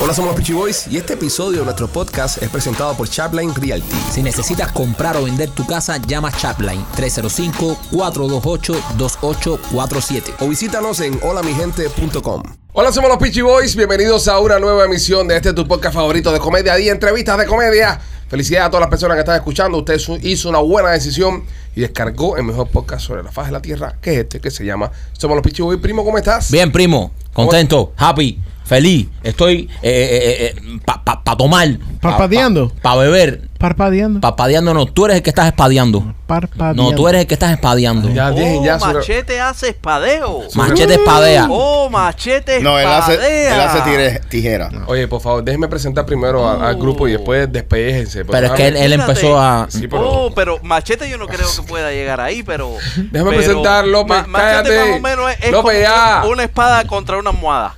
Hola, somos los Peachy Boys y este episodio de nuestro podcast es presentado por Chapline Realty. Si necesitas comprar o vender tu casa, llama Chapline 305-428-2847. O visítanos en holamigente.com. Hola, somos los Peachy Boys. Bienvenidos a una nueva emisión de este tu podcast favorito de comedia y entrevistas de comedia. Felicidades a todas las personas que están escuchando. Usted hizo una buena decisión y descargó el mejor podcast sobre la faz de la tierra, que es este, que se llama Somos los Peachy Boys. Primo, ¿cómo estás? Bien, primo, contento, happy, feliz. Estoy eh, para pa, tomar. Parpadeando. Para beber. Parpadeando. Parpadeando no, tú eres el que estás espadeando. Parpadeando. No, tú eres el que estás espadeando. Ya, Oh, ya. sobre- machete hace espadeo. Machete espadea. Oh, machete No, él hace, espadea. él hace tijera. Oye, por favor, déjeme presentar primero al grupo y después despelléjense. Pero es que él, empezó a. Sí, pero- Oh, pero Machete yo no creo que pueda llegar ahí, pero... Déjame pero presentar, López, Machete cállate. más o menos es, es López, como ya. una espada contra una almohada.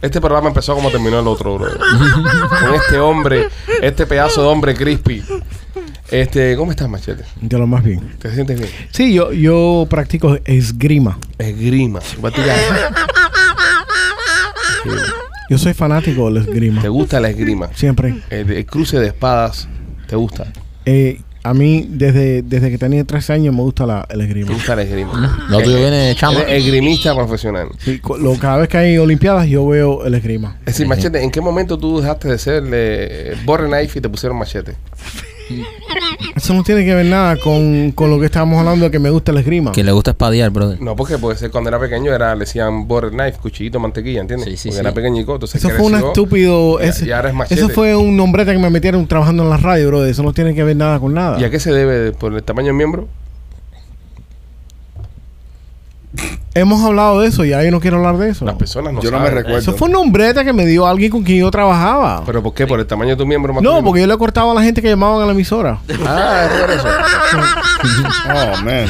Este programa empezó como terminó el otro, bro. Con este hombre, este pedazo de hombre crispy. Este, ¿cómo estás, Machete? De lo más bien. ¿Te sientes bien? Sí, yo, yo practico esgrima. Esgrima. Sí. Yo soy fanático del esgrima. ¿Te gusta la esgrima? Siempre. El, el cruce de espadas, ¿te gusta? Eh, a mí, desde, desde que tenía 13 años, me gusta la, el ¿Te esgrima. gusta la esgrima? Lo tuyo viene de chama. Esgrimista profesional. Sí, lo- cada vez que hay olimpiadas, yo veo el esgrima. Es decir, Machete, ¿en qué momento tú dejaste de ser eh, Borre Knife y te pusieron Machete? Eso no tiene que ver nada con, con lo que estábamos hablando de que me gusta el esgrima. Que le gusta espadear, brother. No, porque puede ser cuando era pequeño era, le decían Borre Knife, cuchillito, mantequilla, ¿entiendes? Sí, sí, porque sí. era pequeñico, entonces Eso fue un estúpido. y- ese- y ahora es machete. eso fue un nombrete que me metieron trabajando en la radio, bro. Eso no tiene que ver nada con nada. ¿Y a qué se debe? ¿Por el tamaño del miembro? Hemos hablado de eso, ya yo no quiero hablar de eso. Las personas no Yo no me recuerdo. Eso fue un nombrete que me dio alguien con quien yo trabajaba. ¿Pero por qué? ¿Por el tamaño de tu miembro No, masculino? porque yo le cortaba a la gente que llamaban a la emisora. Ah, es por eso. Oh, man.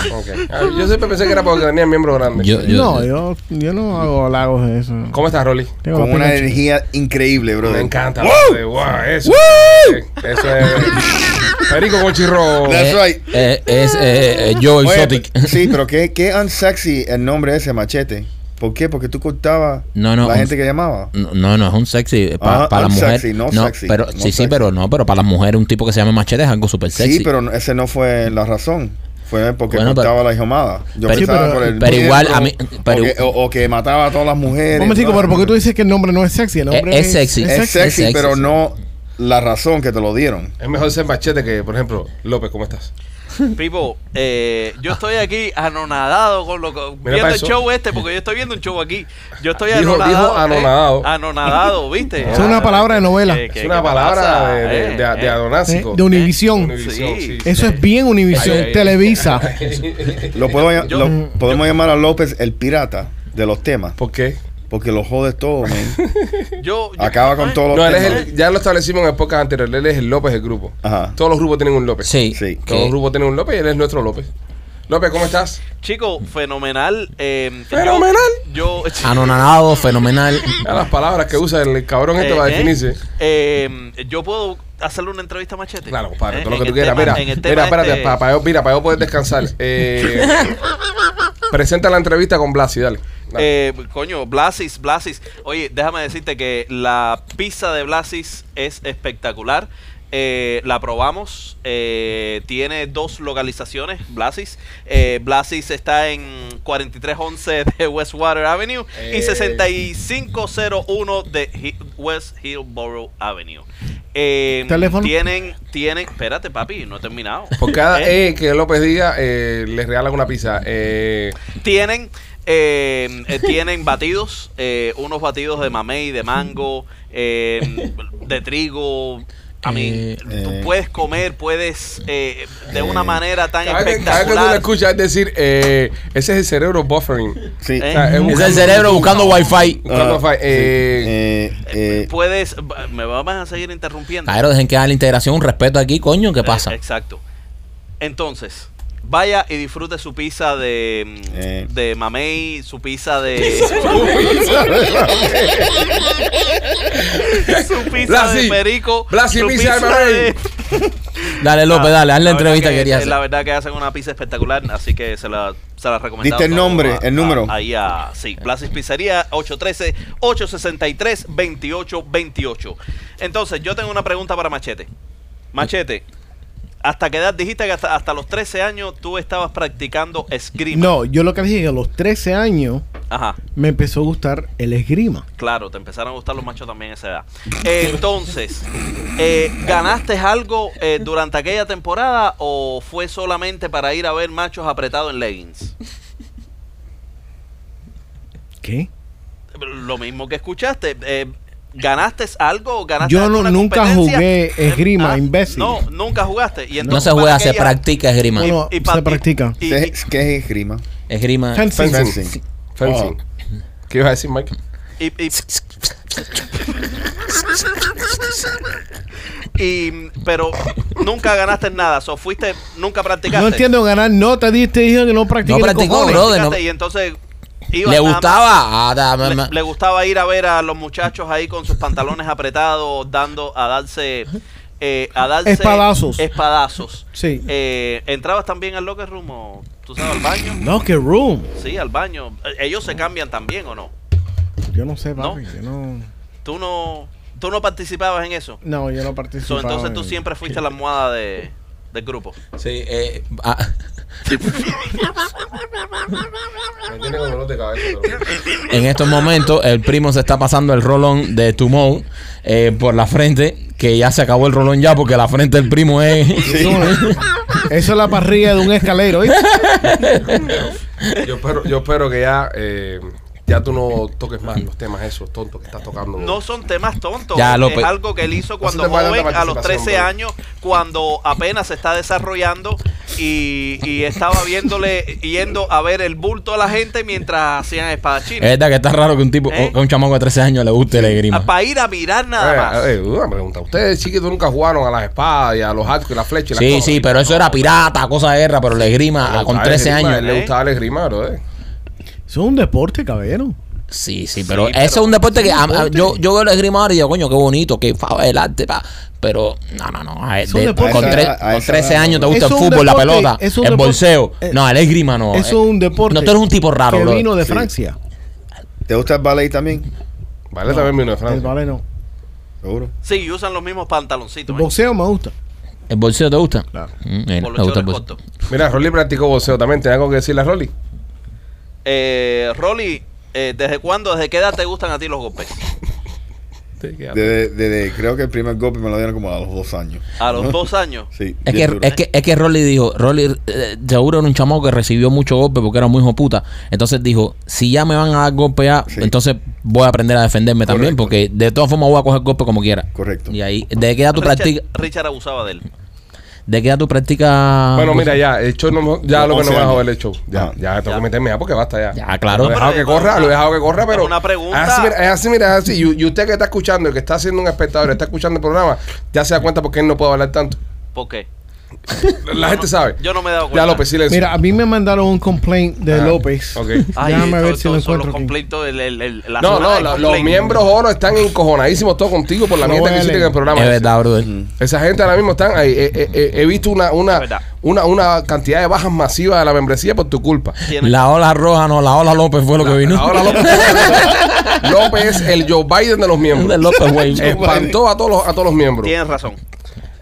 Ah, Yo siempre pensé que era porque tenía miembro grande. Yo- yo- no, yo, yo no hago halagos de eso. ¿Cómo estás, Rolly? Tengo Con una energía increíble, bro. Me encanta. brother. Wow, eso. Eso es. Perico con chirro. That's Eh, right. eh, es eh, eh, Joe Oye, Exotic. sí, pero qué, qué unsexy el nombre ese, machete. ¿Por qué? Porque tú cortabas No, no, la un- gente que llamaba. No, no, es un sexy. Para Ah, la un mujer. sexy, no no, sexy, pero, no sí, sí, sexy. pero no, pero para las mujeres un tipo que se llama machete es algo súper sexy. Sí, pero ese no fue la razón. Fue porque Bueno, cortaba pero- la hijomada. Yo pero- pensaba pero- por el pero igual a mí- pero- o, que, o- o que mataba a todas las mujeres. Un momentico, ¿no? pero ¿por qué tú dices que el nombre no es sexy? El nombre Es- es sexy. Es Es sexy, sexy, pero sí. no la razón que te lo dieron. Es mejor ser machete que, por ejemplo, López, ¿cómo estás? Pipo, eh, yo estoy aquí anonadado con lo que... Viendo el show este, porque yo estoy viendo un show aquí. Yo estoy Dijo- anonadado. dijo anonadado. eh, anonadado, ¿viste? Es una palabra de novela. ¿Qué- qué- Es una palabra pasa? de, de, Eh, de, de eh. adonásico. Eh, de Univisión. Sí. sí. Eso es bien Univisión. Televisa. Lo puedo, Yo- lo- podemos llamar a López el pirata de los temas. ¿Por qué? Porque lo jodes todo, man. Yo, yo- Acaba con todos los No, él es temas. el, ya lo establecimos en el podcast anterior. Él es el López del grupo. Ajá. Todos los grupos tienen un López. Sí. Sí. Todos los grupos tienen un López y él es nuestro López. López, ¿cómo estás? Chico, fenomenal. eh, ¿Fenomenal? Yo, yo- Anonadado, fenomenal. A las palabras que usa el cabrón este Eh, para eh, definirse. eh, yo puedo hacerle una entrevista a Machete. Claro, compadre, Eh, todo lo que tú quieras. tema- Mira, mira, espérate, este- para, yo, mira, para yo poder descansar. Eh, presenta la entrevista con Blasi, dale. Dale. Eh, coño, Blasis, Blasis. Oye, déjame decirte que la pizza de Blasis es espectacular. Eh, la probamos. eh, tiene dos localizaciones, Blasis. Eh, Blasis está en 4311 de Westwater Avenue Eh. y 6501 de Hi- West Hillborough Avenue. Eh, ¿Teléfono? Tienen, tienen, espérate papi, no he terminado. Por cada Eh, E que López diga, eh, le regalan una pizza. Eh, Tienen, eh, eh, tienen batidos, eh, unos batidos de mamey, de mango, eh, de trigo. A mí, Eh, tú eh. puedes comer, puedes eh, de una manera tan cada, cada que tú lo espectacular. escuchas es decir, eh, ese es el cerebro buffering. Sí. Eh. O sea, Es buscando- el cerebro buscando wifi. buscando Ah, fi- sí. eh, Eh, eh, Puedes, me vas a seguir interrumpiendo. Claro, dejen que haga la integración, un respeto aquí, coño, ¿qué Eh, pasa? exacto. Entonces, vaya y disfrute su pizza de, Eh. de mamey, su pizza de... su pizza Blasi, de perico. Blasi, su pizza de mamey. Dale, López, dale, haz la verdad entrevista que que- querías La verdad que hacen una pizza espectacular, así que se la, se la recomiendo. Diste el nombre, el número. Ahí a, sí, Blasis Pizzería 813-863-2828. Entonces, yo tengo una pregunta para Machete. Machete, ¿hasta qué edad dijiste que hasta, hasta los 13 años tú estabas practicando esgrima? No, yo lo que dije que a los 13 años Ajá. me empezó a gustar el esgrima. Claro, te empezaron a gustar los machos también a esa edad. Entonces, eh, ¿ganaste algo eh, durante aquella temporada o fue solamente para ir a ver machos apretados en leggings? ¿Qué? Lo mismo que escuchaste. Eh, ¿Ganaste algo? ¿Ganaste Yo no- nunca jugué esgrima, imbécil. No, nunca jugaste. Y No entonces, se para juega, se practica esgrima. Bueno, y se y- practica. y- ¿Qué y- es- ¿Qué es esgrima? Esgrima. Fencing. Fencing. Fencing. ¿Qué ibas a decir, Mike? Y, y- y- pero nunca ganaste nada, so fuiste, nunca practicaste. No entiendo ganar, no te diste, dije que no practiqué. No practicó, cojones. bro. Practicaste no- Y entonces ¿Le gustaba? Ah, le, gustaba ir a ver a los muchachos ahí con sus pantalones apretados, dando a darse eh, a darse Espadazos. espadazos. Sí. Eh, ¿Entrabas también al locker room o tú sabes al baño? No, que room. Sí, al baño. Eh, ¿Ellos se cambian también o no? Yo no sé, No. papi. Yo no, ¿Tú no, tú no participabas en eso? no, yo no So, participaba. entonces tú en- siempre fuiste la almohada de, del grupo. Sí, eh, ah, Me tiene con dolor de cabeza. pero- en estos momentos el primo se está pasando el rolón de Tumou eh, por la frente, que ya se acabó el rolón ya porque la frente del primo es... Eso, eso es la parrilla de un escalero, ¿oíste? Yo espero, yo espero que ya, eh, ya tú no toques más los temas esos tontos que estás tocando. No son temas tontos. Ya, López. es algo que él hizo cuando joven, a los 13 participación, años, cuando apenas se está desarrollando y, y estaba viéndole, yendo a ver el bulto a la gente mientras hacían Es espadachines. verdad que está raro que un tipo, ¿Eh? que un chamaco de 13 años le guste el esgrima. Para ir a mirar nada más. Eh, eh, una pregunta. Ustedes chiquitos nunca jugaron a las espadas y a los arcos y las flechas y las Sí, cosas? sí, pero eso era pirata, cosa de guerra, pero el esgrima con gustaba el 13 esgrima, a años. él Le ¿eh? gustaba el esgrima, bro. Eh. Eso es un deporte, caballero. Sí, sí, pero Sí, ese es un deporte que a- a- yo, yo veo el esgrima ahora y digo, coño, qué bonito, qué el arte, pa. Pero, no, no, no. a- Es un de- deporte. con, A tre- a con esa 13 edad, años te gusta el Es fútbol, la pelota, es el deporte. bolseo. Eh, No, el esgrima no. Eso es eh. un deporte. No, tú eres un tipo raro, que bro. vino de Sí. Francia. ¿Te gusta el ballet también? Vale, también vino de El Francia. ballet no. Seguro. Sí, usan los mismos pantaloncitos. El ¿eh? boxeo me gusta. ¿El bolseo te gusta? Claro. Mm, mira, Por me gusta el. Mira, Rolly practicó boxeo también. ¿Tienes algo que decirle a Rolly? Eh, Rolly, eh, ¿desde cuándo, desde qué edad te gustan a ti los golpes? Desde, desde- creo que el primer golpe me lo dieron como a los dos años. A los dos años. Sí. Es que, es, que, es que Rolly dijo, Rolly eh, seguro era un chamaco que recibió mucho golpe porque era muy hijo puta. Entonces dijo, si ya me van a dar golpe ya, Sí. entonces voy a aprender a defenderme también porque de todas formas voy a coger golpe como quiera. Correcto. Y ahí, ¿de qué edad tú Richard, practicas? Richard abusaba de él. ¿De qué edad tú practicas? Bueno, mira, ya, el show no, ya lo que no 11 me dejado ver el show. Ya, Ah. ya, tengo Ya. que meterme ya porque basta ya. Ya, claro. Lo he dejado que corra, lo he dejado que corra, pero. es una pregunta. Es así, mira, es así, mira, es así. Y, y usted que está escuchando, el que está siendo un espectador, está escuchando el programa, ya se da cuenta por qué él no puede hablar tanto. ¿Por qué? La gente sabe. Yo no me he dado cuenta. Ya, López, silencio. Mira, a mí me mandaron un complaint de Ah, López. ok. Ay, Déjame ver todo- si todo lo encuentro los el- el- el- la No, no, de la- los miembros oro están encojonadísimos todos contigo por la mierda que hiciste en el programa. Es verdad, brother. Esa gente ahora mismo están ahí. Eh, eh, eh, he visto una, una, una, una cantidad de bajas masivas de la membresía por tu culpa. La ola roja, no, la ola López fue lo que vino. Ahora López, López es el Joe Biden de los de miembros. López, güey. Espantó a todos los, a todos los miembros. Tienes razón.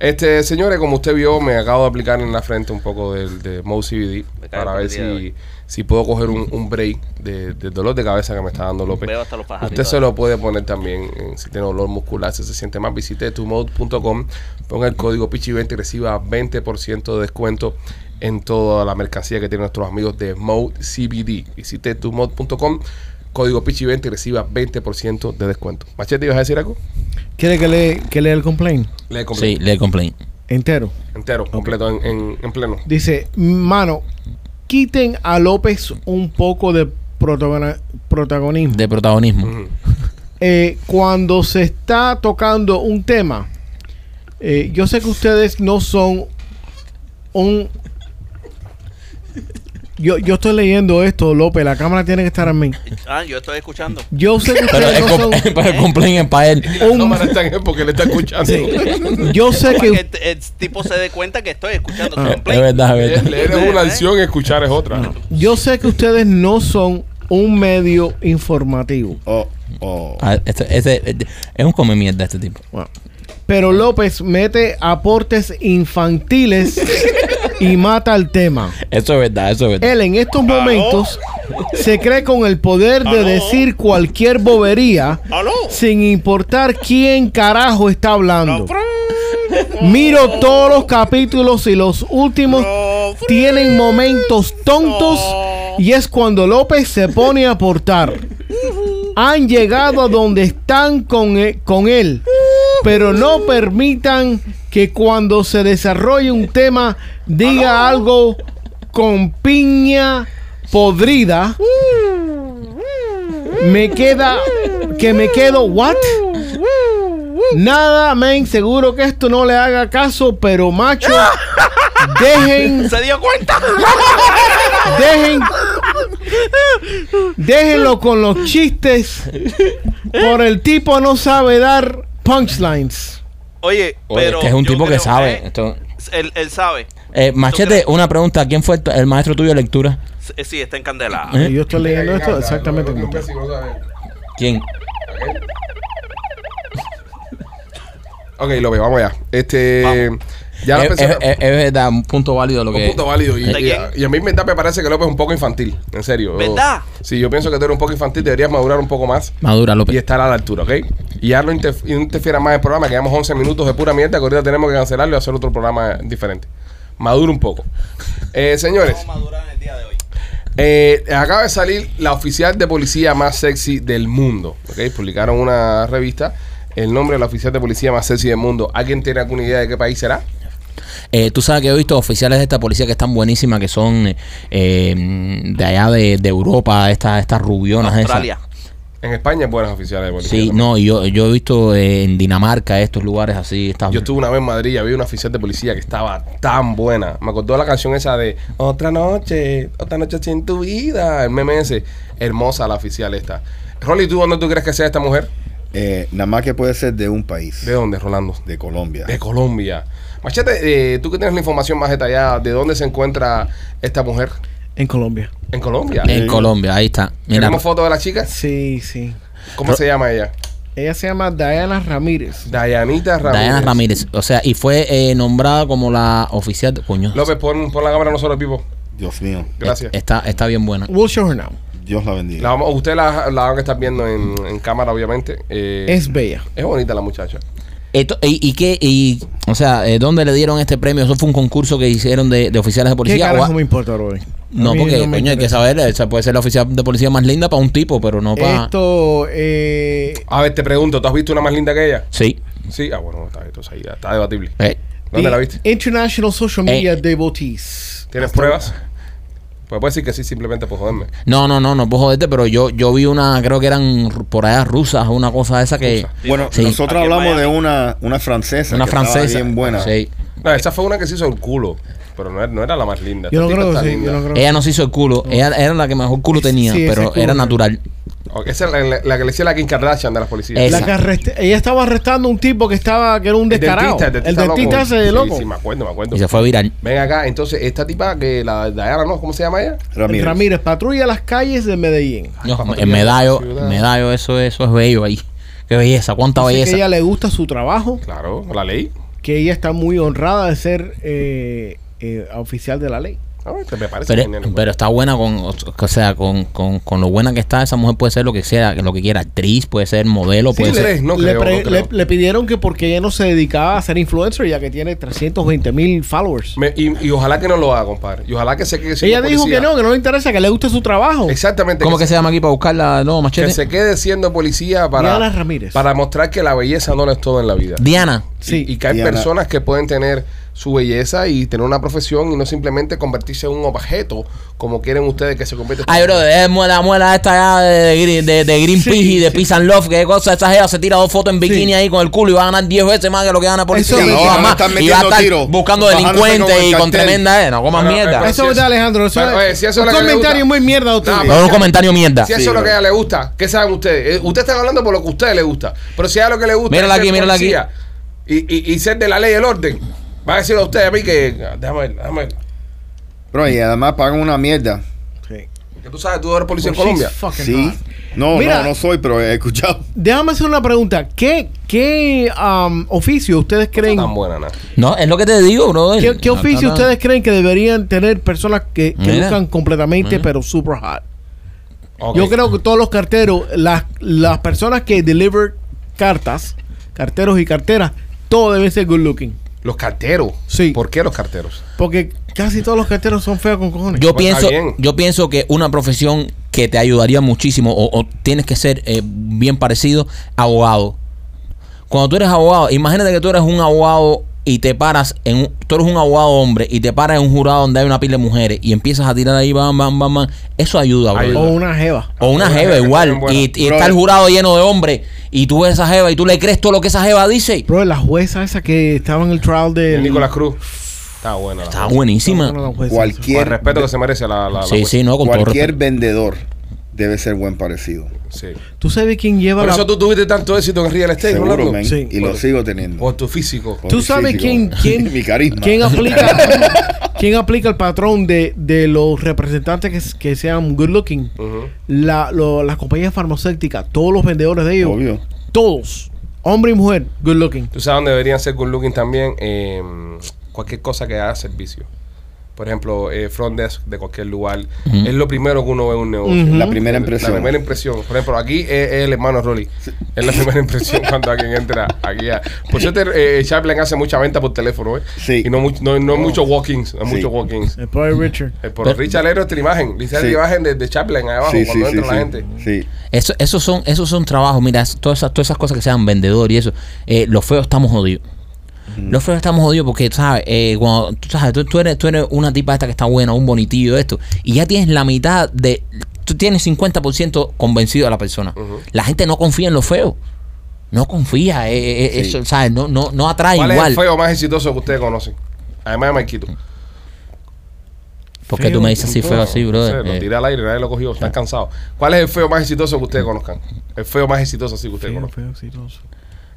Este, señores, como usted vio, me acabo de aplicar en la frente un poco del de Mo CBD Me cae para ver si, si puedo coger un, un break de, dolor de cabeza que me está dando López. Veo hasta los pajaritos. Usted se lo puede poner también eh, si tiene dolor muscular, si se siente más. Visite tumode.com, ponga el código PICHI20 y reciba 20% de descuento en toda la mercancía que tienen nuestros amigos de Mode CBD. Visite tumode.com, código PICHI20 y reciba 20% de descuento. Machete, ¿ibas a decir algo? ¿Quiere que le, que lea el complaint Le Sí, completo. le complain. entero? Entero, completo, en, en, en pleno. Dice, mano, quiten a López un poco de protagona- protagonismo. De protagonismo. Ujú. Eh, cuando se está tocando un tema, eh, yo sé que ustedes no son un Yo, yo estoy leyendo esto, López. La cámara tiene que estar en mí. Ah, yo estoy escuchando. Yo sé que ustedes el, no son... pero el complaint es para él. La cámara está en él porque le está escuchando. Sí. Yo sé que que... el, el tipo se dé cuenta que estoy escuchando su Ah, Es complaint. verdad, es verdad. leer es una acción y escuchar es otra. Yo sé que ustedes no son un medio informativo. Oh, oh. Ah, este- este- es un come mierda este tipo. Pero López mete aportes infantiles y mata el tema. Eso es verdad, eso es verdad. Él en estos momentos se cree con el poder de ¿Aló? decir cualquier bobería ¿Aló? sin importar quién carajo está hablando. Miro todos los capítulos y los últimos tienen momentos tontos y es cuando López se pone a aportar. Han llegado a donde están con e- con él, pero no permitan que cuando se desarrolle un tema diga algo con piña podrida. Me queda que me quedo what? Nada, men, seguro que esto no le haga caso, pero macho, dejen, ¿Se dio cuenta? dejen, déjenlo con los chistes, por el tipo no sabe dar punchlines. Oye, Oye, pero. que es un tipo que sabe. eh, Esto- Él, él sabe. Eh, Machete, una pregunta. ¿Quién fue el, el maestro tuyo de lectura? Sí, Sí, está encandelado. ¿Eh? Yo estoy leyendo esto exactamente como. ¿Quién? Ok, López, vamos allá. Este. Ya es, persona- es- es- es verdad, un punto válido lo un que... punto válido. Y, ¿De y- y a mí en verdad me parece que López es un poco infantil. En serio. ¿Verdad? Sí, yo pienso que tú eres un poco infantil. Deberías madurar un poco más Madura, y López. estar a la altura, ¿ok? Y ya no interf- y no interfieras más el programa. Que llevamos 11 minutos de pura mierda. Que ahorita tenemos que cancelarlo y hacer otro programa diferente. Madura un poco. Eh, señores. Vamos a madurar en el día de hoy. Eh, acaba de salir la oficial de policía más sexy del mundo. ¿ok? Publicaron una revista. El nombre de la oficial de policía más sexy del mundo. ¿Alguien tiene alguna idea de qué país será? Eh, tú sabes que he visto oficiales de esta policía que están buenísimas, que son eh, de allá de, de Europa, estas estas rubionas esas. En España hay buenas oficiales de policía. Sí, también. no, yo, yo he visto eh, en Dinamarca estos lugares así. Yo estuve una vez en Madrid y había una oficial de policía que estaba tan buena. Me acordó la canción esa de Otra noche, otra noche sin tu vida. El meme ese. Hermosa la oficial esta. Rolly, ¿tú dónde tú crees que sea esta mujer? Eh, nada más que puede ser de un país. ¿De dónde, Rolando? De Colombia. De Colombia. Machete, eh, tú que tienes la información más detallada, ¿de dónde se encuentra esta mujer? En Colombia. En Colombia. en Colombia, ahí está. Mira, ¿Tenemos fotos de la chica? Sí, sí. ¿Cómo se llama ella? Ella se llama Diana Ramírez. Dayanita Ramírez. Diana Ramírez. O sea, y fue eh, nombrada como la oficial. de- Coño. López, pon, pon la cámara a nosotros, Pipo. Dios mío. Gracias. Está, está bien buena. We'll show her now. Dios la bendiga. La usted la, la van a estar viendo en, en cámara, obviamente. Eh, Es bella. es bonita la muchacha. Esto- y, y qué? Y, o sea, eh, ¿dónde le dieron este premio? ¿Eso fue un concurso que hicieron de, de oficiales de ¿Qué policía? o carajo a- me importa, Roy? No, porque, no coño, hay que saber. Esa puede ser la oficial de policía más linda para un tipo, pero no para. Esto, eh, A ver, te pregunto, ¿tú has visto una más linda que ella? Sí. Sí, ah, bueno, está, entonces ahí está debatible. Eh, ¿Dónde the la viste? International Social Eh. Media Devotees. ¿Tienes pruebas? Pues puedes decir que sí, simplemente por joderme. No, no, no, no puedo joderte, pero yo, yo vi una, creo que eran por allá rusas o una cosa esa que. Rusa. Bueno, Sí. nosotros hablamos de una, una francesa. Una que francesa. Bien buena. Sí. No, esa fue una que se hizo el culo, pero no era, no era la más linda. Yo no creo que sí. linda. Yo no creo Ella no se hizo el culo. Ella era la que mejor culo tenía, Sí, pero culo era natural. Esa es la, la- la que le decía la Kim Kardashian de las policías. La que ella estaba arrestando a un tipo que estaba que era un El descarado. dentista, el dentista, el dentista loco. ese Sí, loco. Sí, me acuerdo, me acuerdo. Y se fue viral. Ven acá, entonces, esta tipa que la Diana, ¿no? ¿Cómo se llama ella? Ramírez. Ramírez. patrulla las calles de Medellín. No, Para en medallo, medallo, eso, eso es bello ahí. Qué belleza, cuánta Dice que belleza. ella le gusta su trabajo, Claro, la ley. que ella está muy honrada de ser eh, eh, oficial de la ley. A ver, te- me parece Pero, genial, pero está buena con, o sea, con, con, con lo buena que está, esa mujer puede ser lo que sea, lo que quiera, actriz, puede ser modelo, puede le ser. no le, pre- no creo. le- le pidieron que porque ella no se dedicaba a ser influencer, ya que tiene 320 mil followers. Me- y, y ojalá que no lo haga, compadre. Y ojalá que se quede siendo ella dijo policía. que no, que no le interesa, que le guste su trabajo. Exactamente. ¿Cómo que se llama aquí para buscarla? No, Que machete. se quede siendo policía para, Diana Ramírez. para mostrar que la belleza no lo es todo en la vida. Diana. Sí. Y, y que hay Diana. personas que pueden tener su belleza y tener una profesión y no simplemente convertirse en un objeto como quieren ustedes que se convierta. Ay, bro, es muela, muela esta ya de, de, de, de Greenpeace y de Peace and Love, que cosa, esa jeva se tira dos fotos en bikini Sí. ahí con el culo y va a ganar 10 veces más que lo que gana policía. Eso- no, Sí, va no más. están y va a estar tiro, buscando delincuentes y con tremenda, eh, no comas Pero, mierda. Eso es Alejandro. Eso Pero, es oye, si eso es un le comentario muy mierda de usted. No, No, es un comentario mierda. Si eso Sí, es lo que a ella le gusta, ¿qué saben ustedes? Eh, Ustedes están hablando por lo que a ustedes les gusta. Pero si a ella lo que le gusta Mírala aquí, mírala aquí. Y, y, y ser de la ley y el orden, va a decir a usted a mí que. Déjame ver, déjame ver. Bro, y además pagan una mierda. Que tú sabes, tú eres policía en she's Colombia. fucking Sí. hot. No, Mira. no, no soy, pero he escuchado. Déjame hacer una pregunta. ¿Qué, qué um, oficio ustedes creen? No tan buena, nada. No, es lo que te digo, bro. ¿Qué, qué oficio ustedes creen que deberían tener personas que, que Mira. buscan completamente, Mira. pero super hot? Ok. Yo creo que todos los carteros, las, las personas que deliver cartas, carteros y carteras, todo debe ser good looking. Los carteros. Sí. ¿Por qué los carteros? Porque casi todos los carteros son feos con cojones. Yo Pues pienso, yo pienso que una profesión que te ayudaría muchísimo o, o tienes que ser eh, bien parecido, abogado. Cuando tú eres abogado, imagínate que tú eres un abogado y te paras en un, tú eres un abogado hombre y te paras en un jurado donde hay una pila de mujeres y empiezas a tirar ahí, bam, bam, bam, bam. Eso ayuda, bro. O una jeva. O una Una jeva igual. Y, y está el jurado lleno de hombres. Y tú ves esa jeva y tú le crees todo lo que esa jeva dice. Bro, la jueza esa que estaba en el trial de... Nicolás Cruz. Está buena. Está buenísima. Con el Cualquier, respeto que se merece la. la, la Sí, jueza. sí, no, con todo cualquier respeto. vendedor debe ser buen parecido. Sí. ¿Tú sabes quién lleva Por la... eso tú tuviste tanto éxito en real estate, Seguro, man. Sí. Y lo sigo teniendo. Por tu físico. Por ¿Tú sabes físico. quién, quién, Mi carisma. quién aplica quién aplica el patrón de, de los representantes que, que sean good looking? La, lo- las compañías farmacéuticas, todos los vendedores de ellos, Obvio. todos, hombre y mujer, good looking. Tú sabes dónde deberían ser good looking también. Eh, cualquier cosa que haga servicio. Por ejemplo, eh, front desk de cualquier lugar. Es lo primero que uno ve en un negocio. La primera impresión. La primera impresión. Por ejemplo, aquí es, es el hermano Rolly. Es la primera impresión cuando alguien entra aquí. A, por cierto, eh, Chaplin hace mucha venta por teléfono, ¿eh? Sí. Y no, much- no, no muchos walk-ins. No Sí. muchos walk-ins. El pobre Richard. Eh, por Richard Lero esta imagen. Dice Sí. la imagen de, de Chaplin ahí abajo Sí, cuando sí, entra la sí. gente. Sí. Eso, esos son, esos son trabajos, mira, todas esas, todas esas cosas que sean vendedor y eso, eh, los feos estamos jodidos. Los feos estamos jodidos porque, ¿sabes? Eh, cuando, tú, sabes tú, tú eres, tú eres una tipa esta que está buena, un bonitillo, esto, y ya tienes la mitad de. Tú tienes 50% convencido a la persona. La gente no confía en los feos. No confía. eh, eh, Sí. Eso, ¿sabes? No, no, no atrae ¿Cuál igual. es el feo más exitoso que ustedes conocen? Además de Marquito. Porque tú Feo, me dices así feo, así, No sé, brother. lo Eh, tiré al aire, nadie lo cogió, están cansados. ¿Cuál es el feo más exitoso que ustedes conozcan? El feo más exitoso así que ustedes Feo, conozcan. feo, exitoso.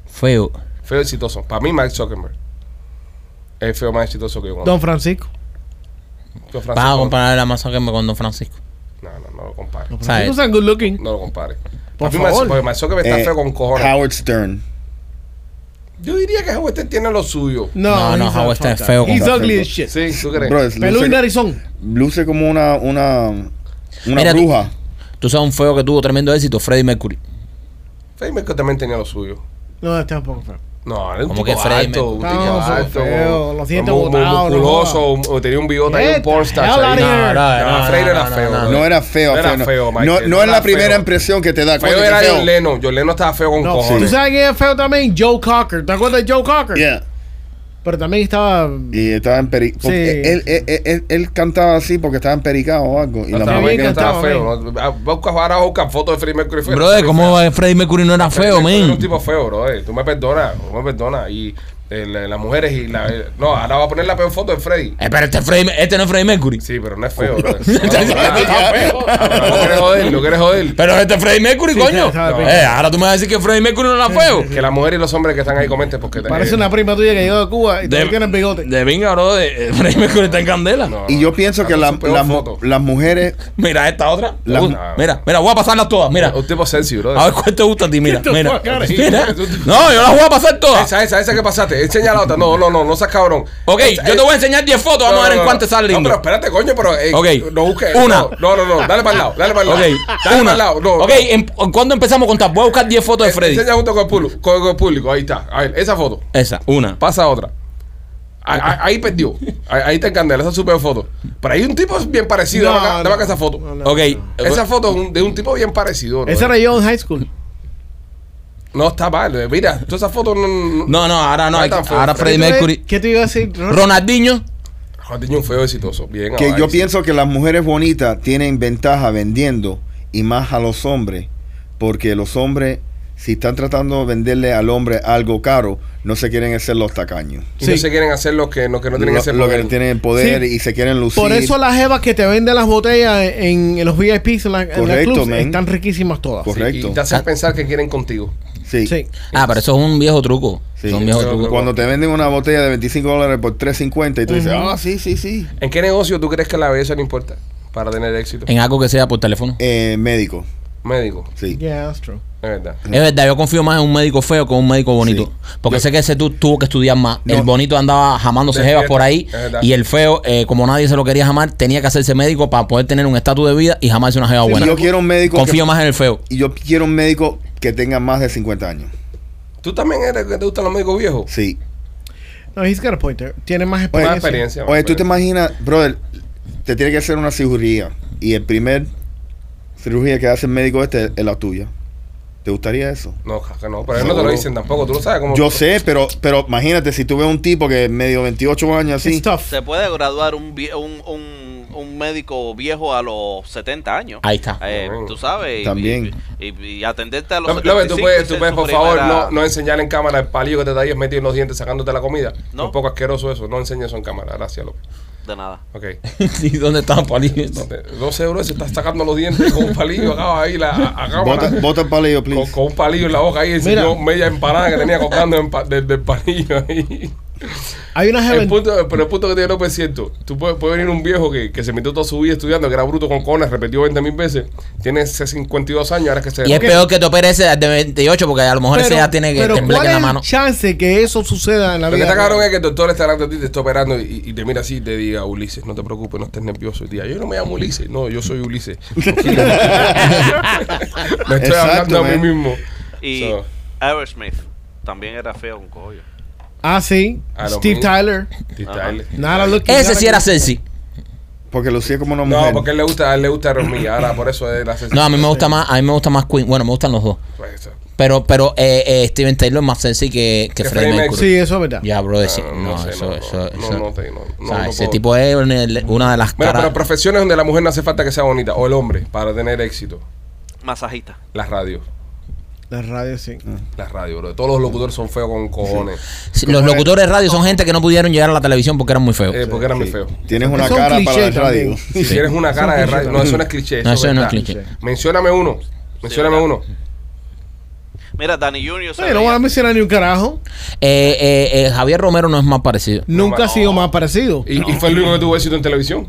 feo. Feo exitoso. Para mí, Mark Zuckerberg. Es el feo más exitoso que yo conozco. Don Francisco. Don Vas a Francisco, comparar a Mazzuckerberg con Don Francisco. No, no, no lo compare. Don ¿Sabes? Francisco es good looking. No lo compare. Por Para mí, favor. Mark- Mark Zuckerberg está Eh, feo con cojones. Howard Stern. Yo diría que Howard Stern tiene lo suyo. No, No, no, Howard Stern es feo. He's ugly as shit. Sí, ¿tú crees? Pelú y luce, narizón. luce como una, una, una Mira, bruja. Tú sabes un feo que tuvo tremendo éxito, Freddie Mercury. Freddie Mercury también tenía lo suyo. No, está un poco feo. No, era un Como tipo que Freddie alto, un tipo No, alto, feo, los dientes mu- mu- botados, no musculoso, o tenía un bigote ahí, Get un pornstar. the hell of here. No, Freire era feo. no. No era feo, No era feo. no. feo, no, Michael, no no es la era primera feo. impresión que te da. Feo coño, qué era. John Lennon. John Lennon estaba feo con No, cojones. ¿Tú sabes quién es feo también? Joe Cocker. ¿Te acuerdas de Joe Cocker? Yeah. Pero también estaba... Y estaba en peri porque Sí. él, él, él- él- él cantaba así porque estaba empericado o algo. Y No la estaba bien estaba feo. ¿no? Ah, Busca ahora busca fotos de Freddie Mercury feo. Brother, ¿cómo. Freddie Mercury no era Freddie feo, Mercury Era un tipo feo, bro. Tú me perdonas, tú me perdonas. Y eh, la- las mujeres y la. eh, no, ahora va a poner la peor foto de Freddy. Eh, pero este, Freddie- este no es Freddie Mercury. Sí, pero no es feo, bro. No, no quieres joder, no quieres joder. Pero este es Freddie Mercury, coño. Eh, ahora tú me vas a decir que Freddie Mercury no era feo. Que las mujeres y los hombres que están ahí comenten porque. Parece eh, una prima tuya que llegó de Cuba y tú tienes bigote. De venga, bro, de, eh, Freddie Mercury está en candela. no, Y yo pienso que es la- su peor la- foto. las mujeres. Mira esta otra. La- Uh, mira, mira, voy a pasarlas todas. Mira, Un tipo sexy, bro. a ver cuál te gusta a ti. Mira, mira. Mira. No, yo las voy a pasar todas. Esa, esa, esa que pasaste. Enseña la otra. No, no, no, no seas cabrón. Ok, Esa- yo te voy a enseñar 10 fotos. Vamos No, a ver no, en no, cuánto no. sale No, lindo. pero espérate, coño, pero. eh, Ok. No busques. Una. No, no, no, no. Dale para el lado. Dale para el lado. Ok, Dale una. para el lado. No, ok, no. ¿en- ¿cuándo empezamos a contar? Voy a buscar 10 fotos de Freddy. Enseña junto con el, público, con el público. Ahí está. A ver, esa foto. Esa, una. Pasa otra. Ahí, ahí- ahí perdió. Ahí, ahí está en candela. Esa es su peor foto. Pero hay un tipo bien parecido. No, dame acá, no. dame acá esa foto. No, no. Ok. Esa foto es un- de un tipo bien parecido. Ese era yo en high school. No está mal. eh, Mira, todas esas fotos no. no, No, no, ahora no. Hay que- feo. ahora ¿Qué Freddie ¿Qué te- Mercury. ¿Qué te iba a decir? Ron? Ronaldinho. Ronaldinho un feo exitoso. Bien. Que yo pienso que las mujeres bonitas tienen ventaja vendiendo y más a los hombres, porque los hombres, si están tratando de venderle al hombre algo caro, no se quieren hacer los tacaños. Y no Sí. se quieren hacer lo que, lo que no tienen lo, ese lo poder. que tienen poder Sí. y se quieren lucir. Por eso las jevas que te venden las botellas en, en los VIPs en la, en la Correcto, clubs man. están riquísimas todas. Correcto. Sí, y te hacen pensar que quieren contigo. Sí. Sí. Ah, pero eso es un viejo truco. Sí. Es un viejo Pero- truco. Cuando te venden una botella de 25 dólares por 3.50 y tú dices, ah, sí, sí, sí. ¿En qué negocio tú crees que la belleza no importa para tener éxito? En algo que sea por teléfono. Eh, médico, Médico, sí. Yeah, that's true. es verdad. Es verdad, yo confío más en un médico feo que en un médico bonito. Porque sé que ese tú tuvo que estudiar más. No. El bonito andaba jamándose jevas por ahí. Y el feo, eh, como nadie se lo quería jamar, tenía que hacerse médico para poder tener un estatus de vida y jamarse una jeva Y buena. yo quiero un médico Confío que- más en el feo. y yo quiero un médico que tenga más de 50 años. ¿Tú también eres que te gustan los médicos viejos? Sí. No, he's got a point there. Tiene más experiencia. experiencia. más Oye, tú te experiencia. imaginas, brother, te tiene que hacer una cirugía y el primer cirugía que hace el médico este es la tuya. ¿Te gustaría eso? No, jaja, no, pero ellos no te lo dicen tampoco. Tú lo sabes cómo. Yo sé, pero pero imagínate si tú ves un tipo que es medio 28 años así. Se puede graduar un, un, un, un médico viejo a los 70 años. Ahí está. Eh, Bueno. tú sabes. y- También. Y, y- y atenderte a los López, López, tú 75 puedes, tú puedes por favor, primera- no, no enseñar en cámara el palillo que te traías metido en los dientes sacándote la comida. No. Un poco asqueroso eso. No enseñes eso en cámara. Gracias, López. De nada. Ok. ¿Y dónde están palillos? No te- 12 euros se está sacando los dientes con un palillo acá ahí la, a, cámara. Bota, bota el palillo, con, please. con un palillo en la boca ahí enseñó Mira. media empanada que tenía colgando en pa- del, del palillo ahí. Hay una El punto, pero el punto que tiene López es cierto. Tú puedes, puede venir un viejo que, que se metió toda su vida estudiando, que era bruto con cones, repetió 20 mil veces, tiene 52 años, ahora es que se... Y es peor que te opere ese de 28 porque a lo mejor ese ya tiene que pero temblar ¿cuál en es la el mano. chance que eso suceda en la Lo que vida? está cabrón real? es que el doctor está delante de ti, te está operando y, y te mira así y te diga, Ulises, no te preocupes, no estés nervioso. Y te diga, yo no me llamo Ulises, no, yo soy Ulises. Me estoy Exacto, hablando a mí mismo. Y So, Aerosmith también era feo un coño. Ah, sí. Steve. Tyler. Steve. Tyler. Nada, look- Ese sí era sexy. Porque lucía como una No, mujer. porque a él le gusta, a él le gusta Aerosmith, ahora por eso es la No, a mí me gusta más, a mí me gusta más Queen. Bueno, me gustan los dos. Pues. Pero, pero eh, eh, Steven Taylor es más sexy que, que Que Freddie Mercury. Sí, eso es verdad. Ya, bro, decir, No, no, no eso, no, eso, no, eso. no, te- no, no, o sea, no ese puedo. tipo es una- de las caras. pero profesiones donde la mujer no hace falta que sea bonita, o el hombre, para tener éxito. Masajista. Las radios. La radio, sí. Las radios, bro. Todos los locutores son feos con cojones. Sí, los locutores de radio son gente que no pudieron llegar a la televisión porque eran muy feos. Eh, porque eran muy feos. Tienes una Eso cara para la radio. Si tienes una cara de radio. No, eso no es cliché. No, Eso, eso no es verdad. cliché. Mencióname uno. Mencióname uno. Mira, Danny Oye, no voy a mencionar ni un carajo. Eh, eh, eh, Javier Romero no es más parecido. Nunca no. ha sido más parecido. Y, y fue el único que tuvo éxito en televisión.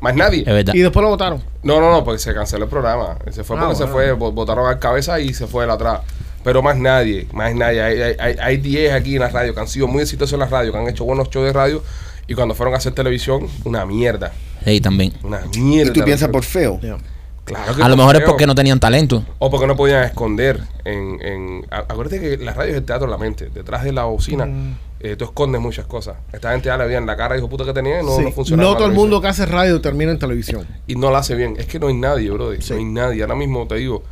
Más nadie. Es verdad. Y después lo votaron. No, no, no, porque se canceló el programa. Se fue Ah, porque se fue, vo- votaron al cabeza y se fue de la atrás. Pero más nadie, más nadie. Hay, hay, hay, hay 10 aquí en la radio que han sido muy exitosos en la radio, que han hecho buenos shows de radio y cuando fueron a hacer televisión, una mierda. Sí, también. Una mierda. Y tú piensas por feo. Yeah. Claro que A lo mejor es porque no tenían talento. O porque no podían esconder en... en acuérdate que la radio es el teatro de la mente. Detrás de la bocina, Mm. Eh, tú escondes muchas cosas. Esta gente ya le veían la cara de hijo puta que tenía y no, Sí. no funcionaba. No todo el mundo que hace radio termina en televisión. Y no la hace bien. Es que no hay nadie, brother. Sí. No hay nadie. Ahora mismo te digo...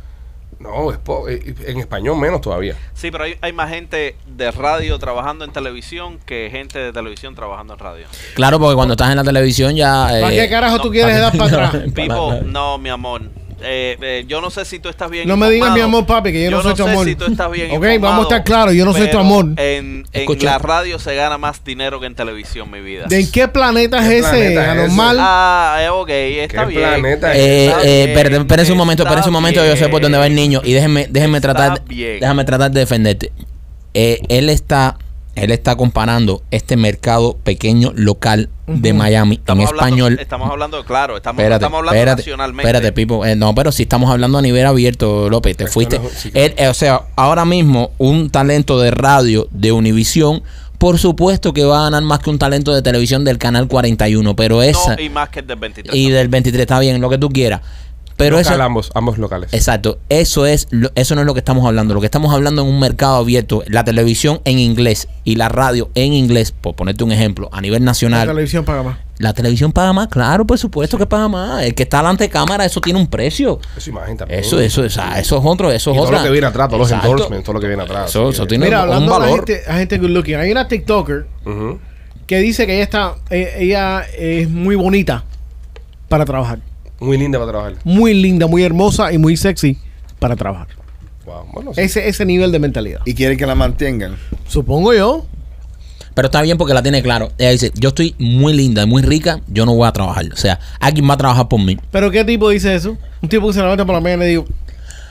No, es po- eh, en español menos todavía. Sí, pero hay, hay más gente de radio trabajando en televisión que gente de televisión trabajando en radio. Claro, porque cuando estás en la televisión ya. ¿Para eh, qué carajo no, tú quieres dar para atrás? Pipo, Para- no, mi amor. Eh, eh, yo no sé si tú estás bien No me digas mi amor, papi, que yo no soy tu sé amor. si tú estás bien Ok, informado, vamos a estar claros, yo no soy tu amor. En, la radio se gana más dinero que en televisión, mi vida. ¿De en qué planeta es ¿Qué ese? Anormal. Ah, eh, ok, está ¿Qué bien. planeta es? Eh, Está eh, espérense un momento, espérense un momento, yo sé por dónde va el niño. Y déjenme, déjenme tratar, déjame tratar de defenderte. Eh, él está, él está comparando este mercado pequeño local de Miami en hablando- español. estamos hablando, claro, estamos, Espérate, estamos hablando espérate, nacionalmente. espérate, Pipo. Eh, no, pero si estamos hablando a nivel abierto, López, te Esto fuiste. no Él, eh, o sea, ahora mismo un talento de radio de Univisión, por supuesto que va a ganar más que un talento de televisión del canal 41, pero esa No, y más que el del 23. y del 23 está bien, lo que tú quieras. Pero Local, eso, ambos, ambos locales. Exacto, eso es lo- eso no es lo que estamos hablando. Lo que estamos hablando en un mercado abierto, la televisión en inglés y la radio en inglés, por ponerte un ejemplo, a nivel La nacional. televisión paga más. La televisión paga más, claro, por supuesto que paga más. El que está delante de cámara, eso tiene un precio. Eso imagen también. Eso, eso, o sea, eso es otro, eso es todo otra. lo que viene atrás, todos los endorsements, todo lo que viene atrás. Eso, Así eso que- tiene Mira, un hablando de la valor. gente, la gente good looking, hay una TikToker Ujú. que dice que ella está, eh, ella es muy bonita para trabajar. Muy linda para trabajar. Muy linda, muy hermosa y muy sexy para trabajar. Wow. Bueno, sí. Ese, ese nivel de mentalidad. Y quiere que la mantengan. Supongo yo. Pero está bien porque la tiene claro. Ella dice, yo estoy muy linda y muy rica, yo no voy a trabajar. O sea, alguien va a trabajar por mí. Pero ¿qué tipo dice eso? Un tipo que se levanta por la mañana y digo,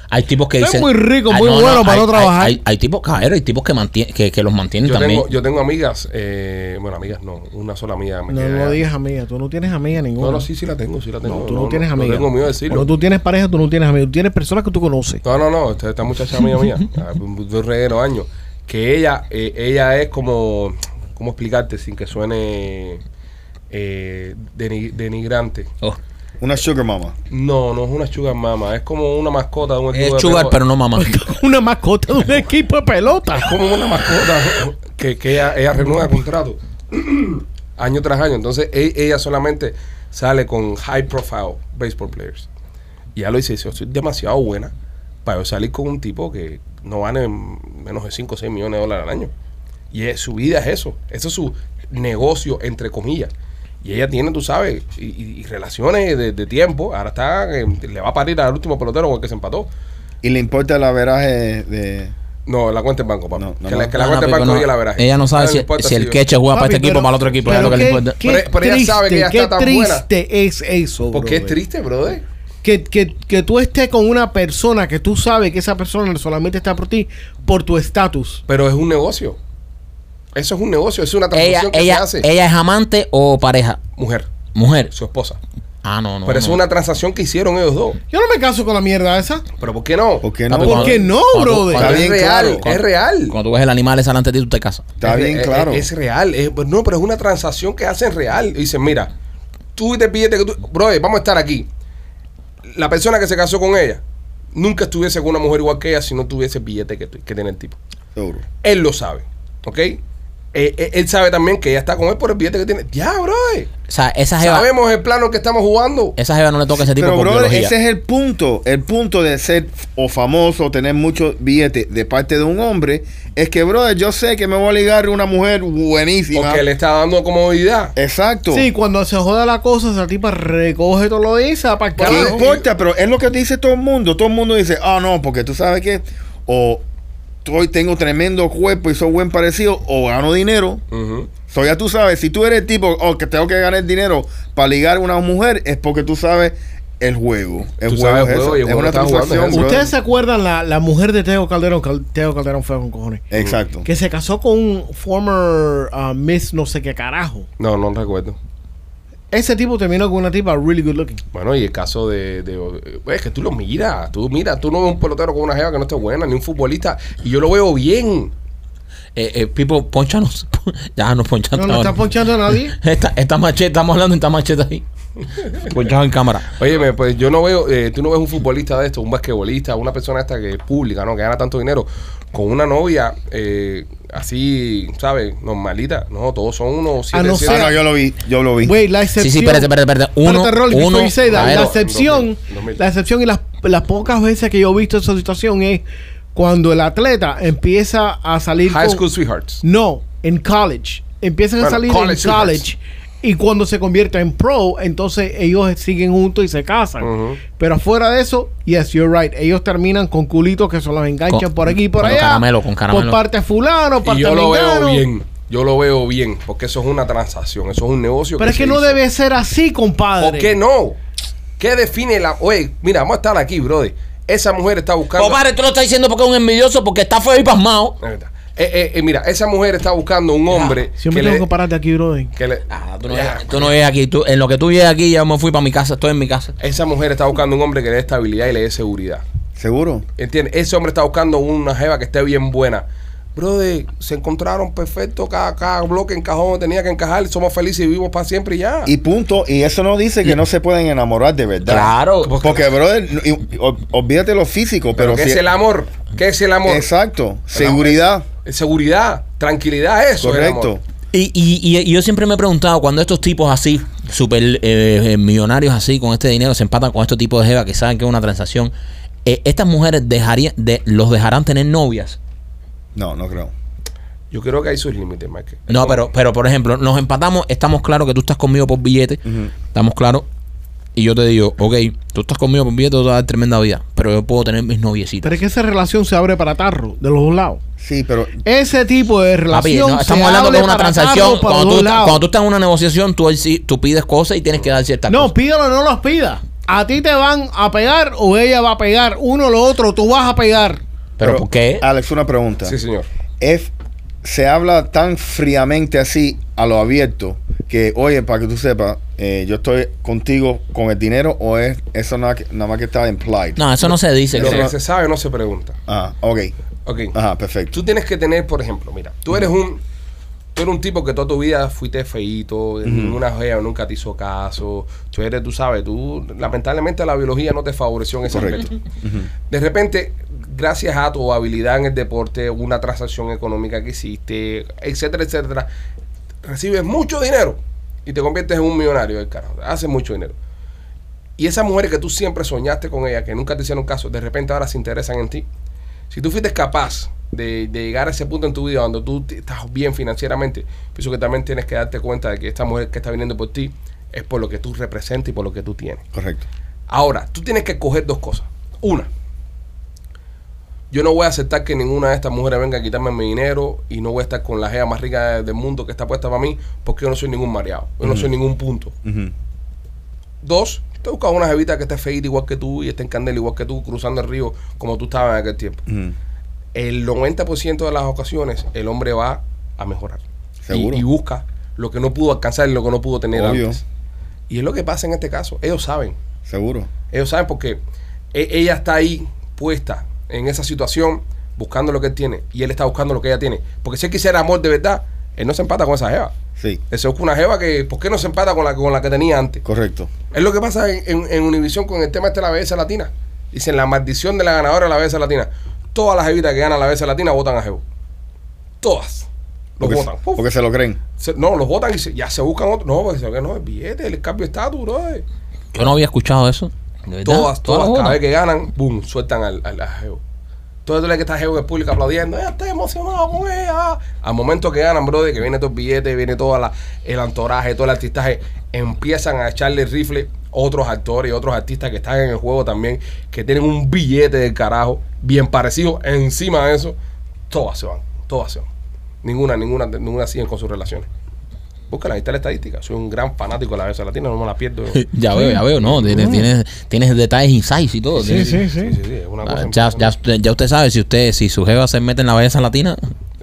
Hay tipos que dicen... muy rico, Ah, muy bueno para hay- no trabajar. Hay, hay, hay tipos, caballero, hay tipos que, mantien- que, que los mantienen yo, también. tengo, yo tengo amigas, eh, bueno, amigas no, una sola amiga. Me no queda- lo digas amiga, tú no tienes amiga ninguna. No, no, sí, sí la tengo, sí la tengo. No, tú no, tienes amiga. No tengo miedo de decirlo. Cuando tú tienes pareja, tú no tienes amiga. Tú tienes personas que tú conoces. No, no, no, esta, esta muchacha amiga mía, ah, de un reguero años, que ella, eh, ella es como, ¿cómo explicarte sin que suene eh, deni- denigrante? Oh, Una sugar mama. No, no es una sugar mama, es como una mascota de un es equipo de sugar, pelota. pero no mamá. una mascota de un equipo de pelota. Es como una mascota que, que ella, ella renueva contrato año tras año. Entonces e- ella solamente sale con high profile baseball players. Y ya lo dice, yo soy demasiado buena para yo salir con un tipo que no gane menos de 5 o 6 millones de dólares al año. Y es- su vida es eso. Eso es su negocio, entre comillas. Y ella tiene, tú sabes, y, relaciones de, de tiempo. Ahora está, eh, le va a parir al último pelotero con el que se empató. Y le importa el averaje de. No, la cuenta en banco, papá. No, no, que, no. la, que la No, cuenta en banco no. ella la verá. Ella no sabe si, el queche juega para este equipo o para el otro equipo. Es lo que le qué- importa. qué Pero- pero ella sabe que ella está tan qué buena. triste es eso, Porque es triste, brother. Que, que, que tú estés con una persona que tú sabes que esa persona solamente está por ti por tu estatus. Pero es un negocio. Eso es un negocio, es una Ella, transacción que ella, se hace. ella es amante o pareja. Mujer, Mujer. su esposa. Ah, no, no. Pero es una transacción que hicieron ellos dos. Yo no me caso con la mierda esa. Pero ¿por qué no? ¿Por qué no? ¿Por qué no, brother? Está es bien real, claro. es real. Cuando tú ves el animal es delante de ti, tú te casas. Está Es- bien es- claro. Es, real. es- pues no, pero es una transacción que hacen real. Y dicen, mira, tú te billete que tú. Brother, vamos a estar aquí. La persona que se casó con ella nunca estuviese con una mujer igual que ella si no tuviese el billete que, que tiene el tipo. Seguro. Él lo sabe. ¿Ok? Eh, eh, él sabe también que ella está con él por el billete que tiene. Ya, brother. O sea, esa jeva, Sabemos el plano que estamos jugando. esa jeva no le toca a ese tipo Pero, por brother, biología. ese es el punto. El punto de ser o famoso, tener muchos billetes de parte de un hombre, es que, brother, yo sé que me voy a ligar una mujer buenísima. Porque le está dando comodidad. Exacto. Sí, cuando se joda la cosa, esa tipa recoge todo lo de esa para ¿Qué Claro. importa? Pero es lo que dice todo el mundo. Todo el mundo dice, ah, no, porque tú sabes que o estoy, tengo tremendo cuerpo y soy buen parecido, o gano dinero. Ujú. So, ya tú sabes, si tú eres el tipo oh, que tengo que ganar dinero para ligar a una mujer, es porque tú sabes el juego. El Tú juego sabes es, el juego eso, y el es juego una transacción. brother. ¿Ustedes se acuerdan la, la mujer de Teo Calderón? Cal- Teo Calderón fue con cojones. Exacto. Que se casó con un former uh, Miss no sé qué carajo. No, no recuerdo. Ese tipo terminó con una tipa really good looking. Bueno, y el caso de, de- eh, es que tú lo miras, tú mira, tú no ves un pelotero con una jeva que no esté buena, ni un futbolista, y yo lo veo bien. Eh, eh, Pipo, ponchanos. ya nos ponchan. No, no está ponchando a nadie. Esta, esta machete, estamos hablando de esta machete ahí. Ponchado en cámara. Óyeme, pues yo no veo, eh, tú no ves un futbolista de esto, un basquetbolista, una persona esta que es pública, ¿no? Que gana tanto dinero, con una novia eh, así, ¿sabes? Normalita. No, todos son unos A siete, no siete- Ah, no, yo lo vi, yo lo vi. Güey, la excepción. Sí, sí, espérate, espérate, espérate. Uno, Espérate, Rolly, uno, before you say that, caballero, la excepción, 2000, 2000. la excepción y las, las pocas veces que yo he visto esa situación es cuando el atleta empieza a salir High con- School Sweethearts. No, en college. Empiezan a salir college en sweethearts. college. Y cuando se convierte en pro, entonces ellos siguen juntos y se casan. Pero afuera de eso, yes, you're right. Ellos terminan con culitos que se los enganchan Con- por aquí y por con allá. caramelo, con caramelo. Por parte de fulano, Y parte yo de lo veo bien. Yo lo veo bien, porque eso es una transacción, eso es un negocio. Pero es que no hizo. debe ser así, compadre. ¿Por qué no? ¿Qué define la.? Oye, mira, vamos a estar aquí, brother. Esa mujer está buscando. Compadre, tú lo estás diciendo porque es un envidioso, porque está feo y pasmado. Ahí está. Eh, eh, eh, mira, esa mujer está buscando un hombre Siempre que tengo le, que pararte aquí, brother. que le- Ah, tú no, Ya, llegas, tú no llegas aquí. Tú, en lo que tú llegas aquí, ya me fui para mi casa. Estoy en mi casa. Esa mujer está buscando un hombre que le dé estabilidad y le dé seguridad. Seguro. ¿Entiendes? Ese hombre está buscando una jeva que esté bien buena Brother, se encontraron perfecto, cada, cada bloque encajó donde tenía que encajar, somos felices y vivimos para siempre y ya. Y punto. Y eso no dice que no se pueden enamorar de verdad. Claro. Porque, brother, y- olvídate lo físico, pero pero, ¿qué si- es el amor? ¿Qué es el amor? Exacto. Seguridad. Seguridad, tranquilidad, eso Correcto. Y, y- y- y yo siempre me he preguntado, cuando estos tipos así, super eh, eh, millonarios así, con este dinero, se empatan con estos tipos de jeva que saben que es una transacción, eh, estas mujeres dejarían, de, los dejarán tener novias. No, no creo. Yo creo que hay sus límites, Mike. No, pero, pero por ejemplo, nos empatamos, estamos claros que tú estás conmigo por billete, estamos claros, y yo te digo, ok, tú estás conmigo por tú te vas a dar tremenda vida, pero yo puedo tener mis noviecitas. Pero es que esa relación se abre para tarro, de los dos lados. Sí, pero Ese tipo de Papi, relación no, se estamos hablando de una transacción. Cuando tú, cuando estás en una negociación, tú, pides cosas y tienes que dar ciertas No, cosas. pídalo o no los pidas. A ti te van a pegar o ella va a pegar. Uno o lo otro, tú vas a pegar. ¿Pero por qué? Alex, una pregunta. Sí, señor. Es- se habla tan fríamente así a lo abierto que, oye, para que tú sepas, eh, yo estoy contigo con el dinero o es eso nada, nada más que está implied. No, eso no se dice. Lo que se sabe no se pregunta. Ah, ok. Ok. Ajá, perfecto. Tú tienes que tener, por ejemplo, mira, tú eres un tú eres un tipo que toda tu vida fuiste feíto, ninguna jeva nunca te hizo caso. Tú eres, tú sabes, tú lamentablemente la biología no te favoreció en ese Correcto. aspecto. De repente, gracias a tu habilidad en el deporte, una transacción económica que hiciste, etcétera, etcétera, recibes mucho dinero y te conviertes en un millonario del carajo. Haces mucho dinero. Y esas mujeres que tú siempre soñaste con ella, que nunca te hicieron caso, de repente ahora se interesan en ti. Si tú fuiste capaz de, de llegar a ese punto en tu vida donde tú estás bien financieramente, pienso que también tienes que darte cuenta de que esta mujer que está viniendo por ti es por lo que tú representas y por lo que tú tienes. Correcto. Ahora, tú tienes que coger dos cosas. Una, yo no voy a aceptar que ninguna de estas mujeres venga a quitarme mi dinero y no voy a estar con la jeva más rica del mundo que está puesta para mí porque yo no soy ningún mareado, yo no soy ningún punto. Dos, te buscas una jevita que esté feita igual que tú y esté en candela igual que tú, cruzando el río como tú estabas en aquel tiempo. Ujú. El 90% de las ocasiones el hombre va a mejorar. Seguro. Y, y busca lo que no pudo alcanzar y lo que no pudo tener Obvio. antes. Y es lo que pasa en este caso. Ellos saben. Seguro. Ellos saben porque e- ella está ahí puesta en esa situación buscando lo que él tiene y él está buscando lo que ella tiene. Porque si él quisiera amor de verdad, él no se empata con esa jeva. Sí. Él se busca una jeva que, ¿por qué no se empata con la, con la que tenía antes? Correcto. Es lo que pasa en, en, en Univision con el tema este de la belleza latina. Dicen la maldición de la ganadora de la belleza latina. Todas las jevitas que ganan la belleza latina votan a Jevo. Todas. Los Porque, votan. Uf. porque se lo creen. Se- no, los votan y se- ya se buscan otros. No, porque se- no, el billete, el cambio de estatus, bro. Yo no había escuchado eso. Todas, todas, cada vez que ganan, boom, sueltan al, al, a Jevo. Todo el que está Jevo en el público aplaudiendo, ella está emocionado con ella. Al momento que ganan, brother, que viene todo el billete, viene todo la, el antoraje, todo el artistaje, empiezan a echarle rifle otros actores y otros artistas que están en el juego también, que tienen un billete del carajo, bien parecido. Encima de eso, todas se van, todas se van. Ninguna, ninguna, ninguna siguen con sus relaciones. Búscala, ahí está la estadística. Soy un gran fanático de la belleza latina, no me la pierdo. Ya veo, ya veo, ¿no? Tienes, tienes, tienes detalles insights y todo. Sí, sí, Sí, sí. sí, sí, es una Ah, cosa ya, ya, usted- ya usted sabe, si usted, si su jeva se mete en la belleza latina,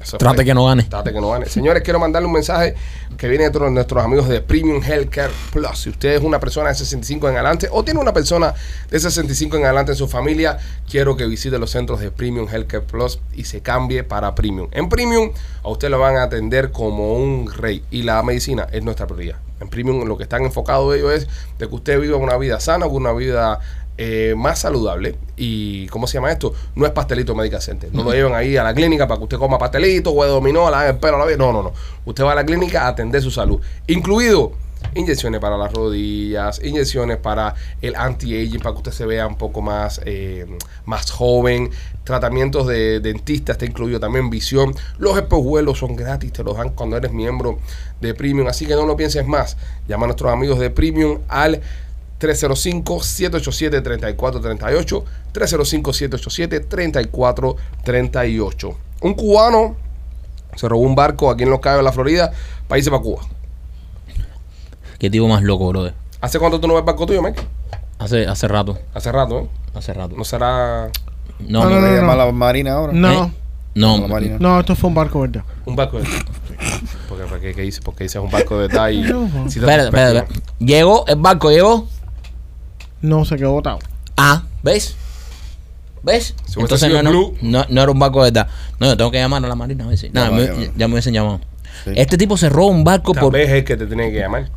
Eso trate fue. que no gane. Trate que no gane. Señores, quiero mandarle un mensaje que viene de nuestros amigos de Premium Healthcare Plus. Si usted es una persona de 65 en adelante o tiene una persona de 65 en adelante en su familia, quiero que visite los centros de Premium Healthcare Plus y se cambie para Premium. En Premium a usted lo van a atender como un rey y la medicina es nuestra prioridad. En Premium lo que están enfocados ellos es de que usted viva una vida sana, una vida eh, más saludable y ¿cómo se llama esto? No es pastelito Medical Center. No lo llevan ahí a la clínica para que usted coma pastelito, o dominó, la el pelo, la vida. No, no, no. Usted va a la clínica a atender su salud, incluido inyecciones para las rodillas, inyecciones para el anti-aging, para que usted se vea un poco más, eh, más joven, tratamientos de dentista, está incluido también visión. Los espejuelos son gratis, te los dan cuando eres miembro de Premium, así que no lo pienses más. Llama a nuestros amigos de Premium al 305-787-3438. 305-787-3438. Un cubano se robó un barco aquí en Los Cayos, de la Florida, para irse para Cuba. Qué tipo más loco, brother. ¿Hace cuánto tú no ves el barco tuyo, Mike? Hace, hace rato, Hace rato, ¿eh? hace rato. No será No, No, no, no, ¿Le no. llama la marina ahora? No, ¿Eh? no. La marina. no, esto fue un barco, ¿verdad? un barco de... Porque, porque, ¿qué dice? Porque dices un barco de verdad y... No, si te- Espera, espera, espera. Llegó, el barco llegó. No, se quedó botado. Ah, ¿ves? ¿Ves? Si Entonces no, no, Blue. no, no era un barco de verdad. No, yo tengo que llamar a la marina a ver si. Nada, me- ya me hubiesen llamado. Sí. Este tipo se roba un barco Tal por. vez es el que te tenía que llamar.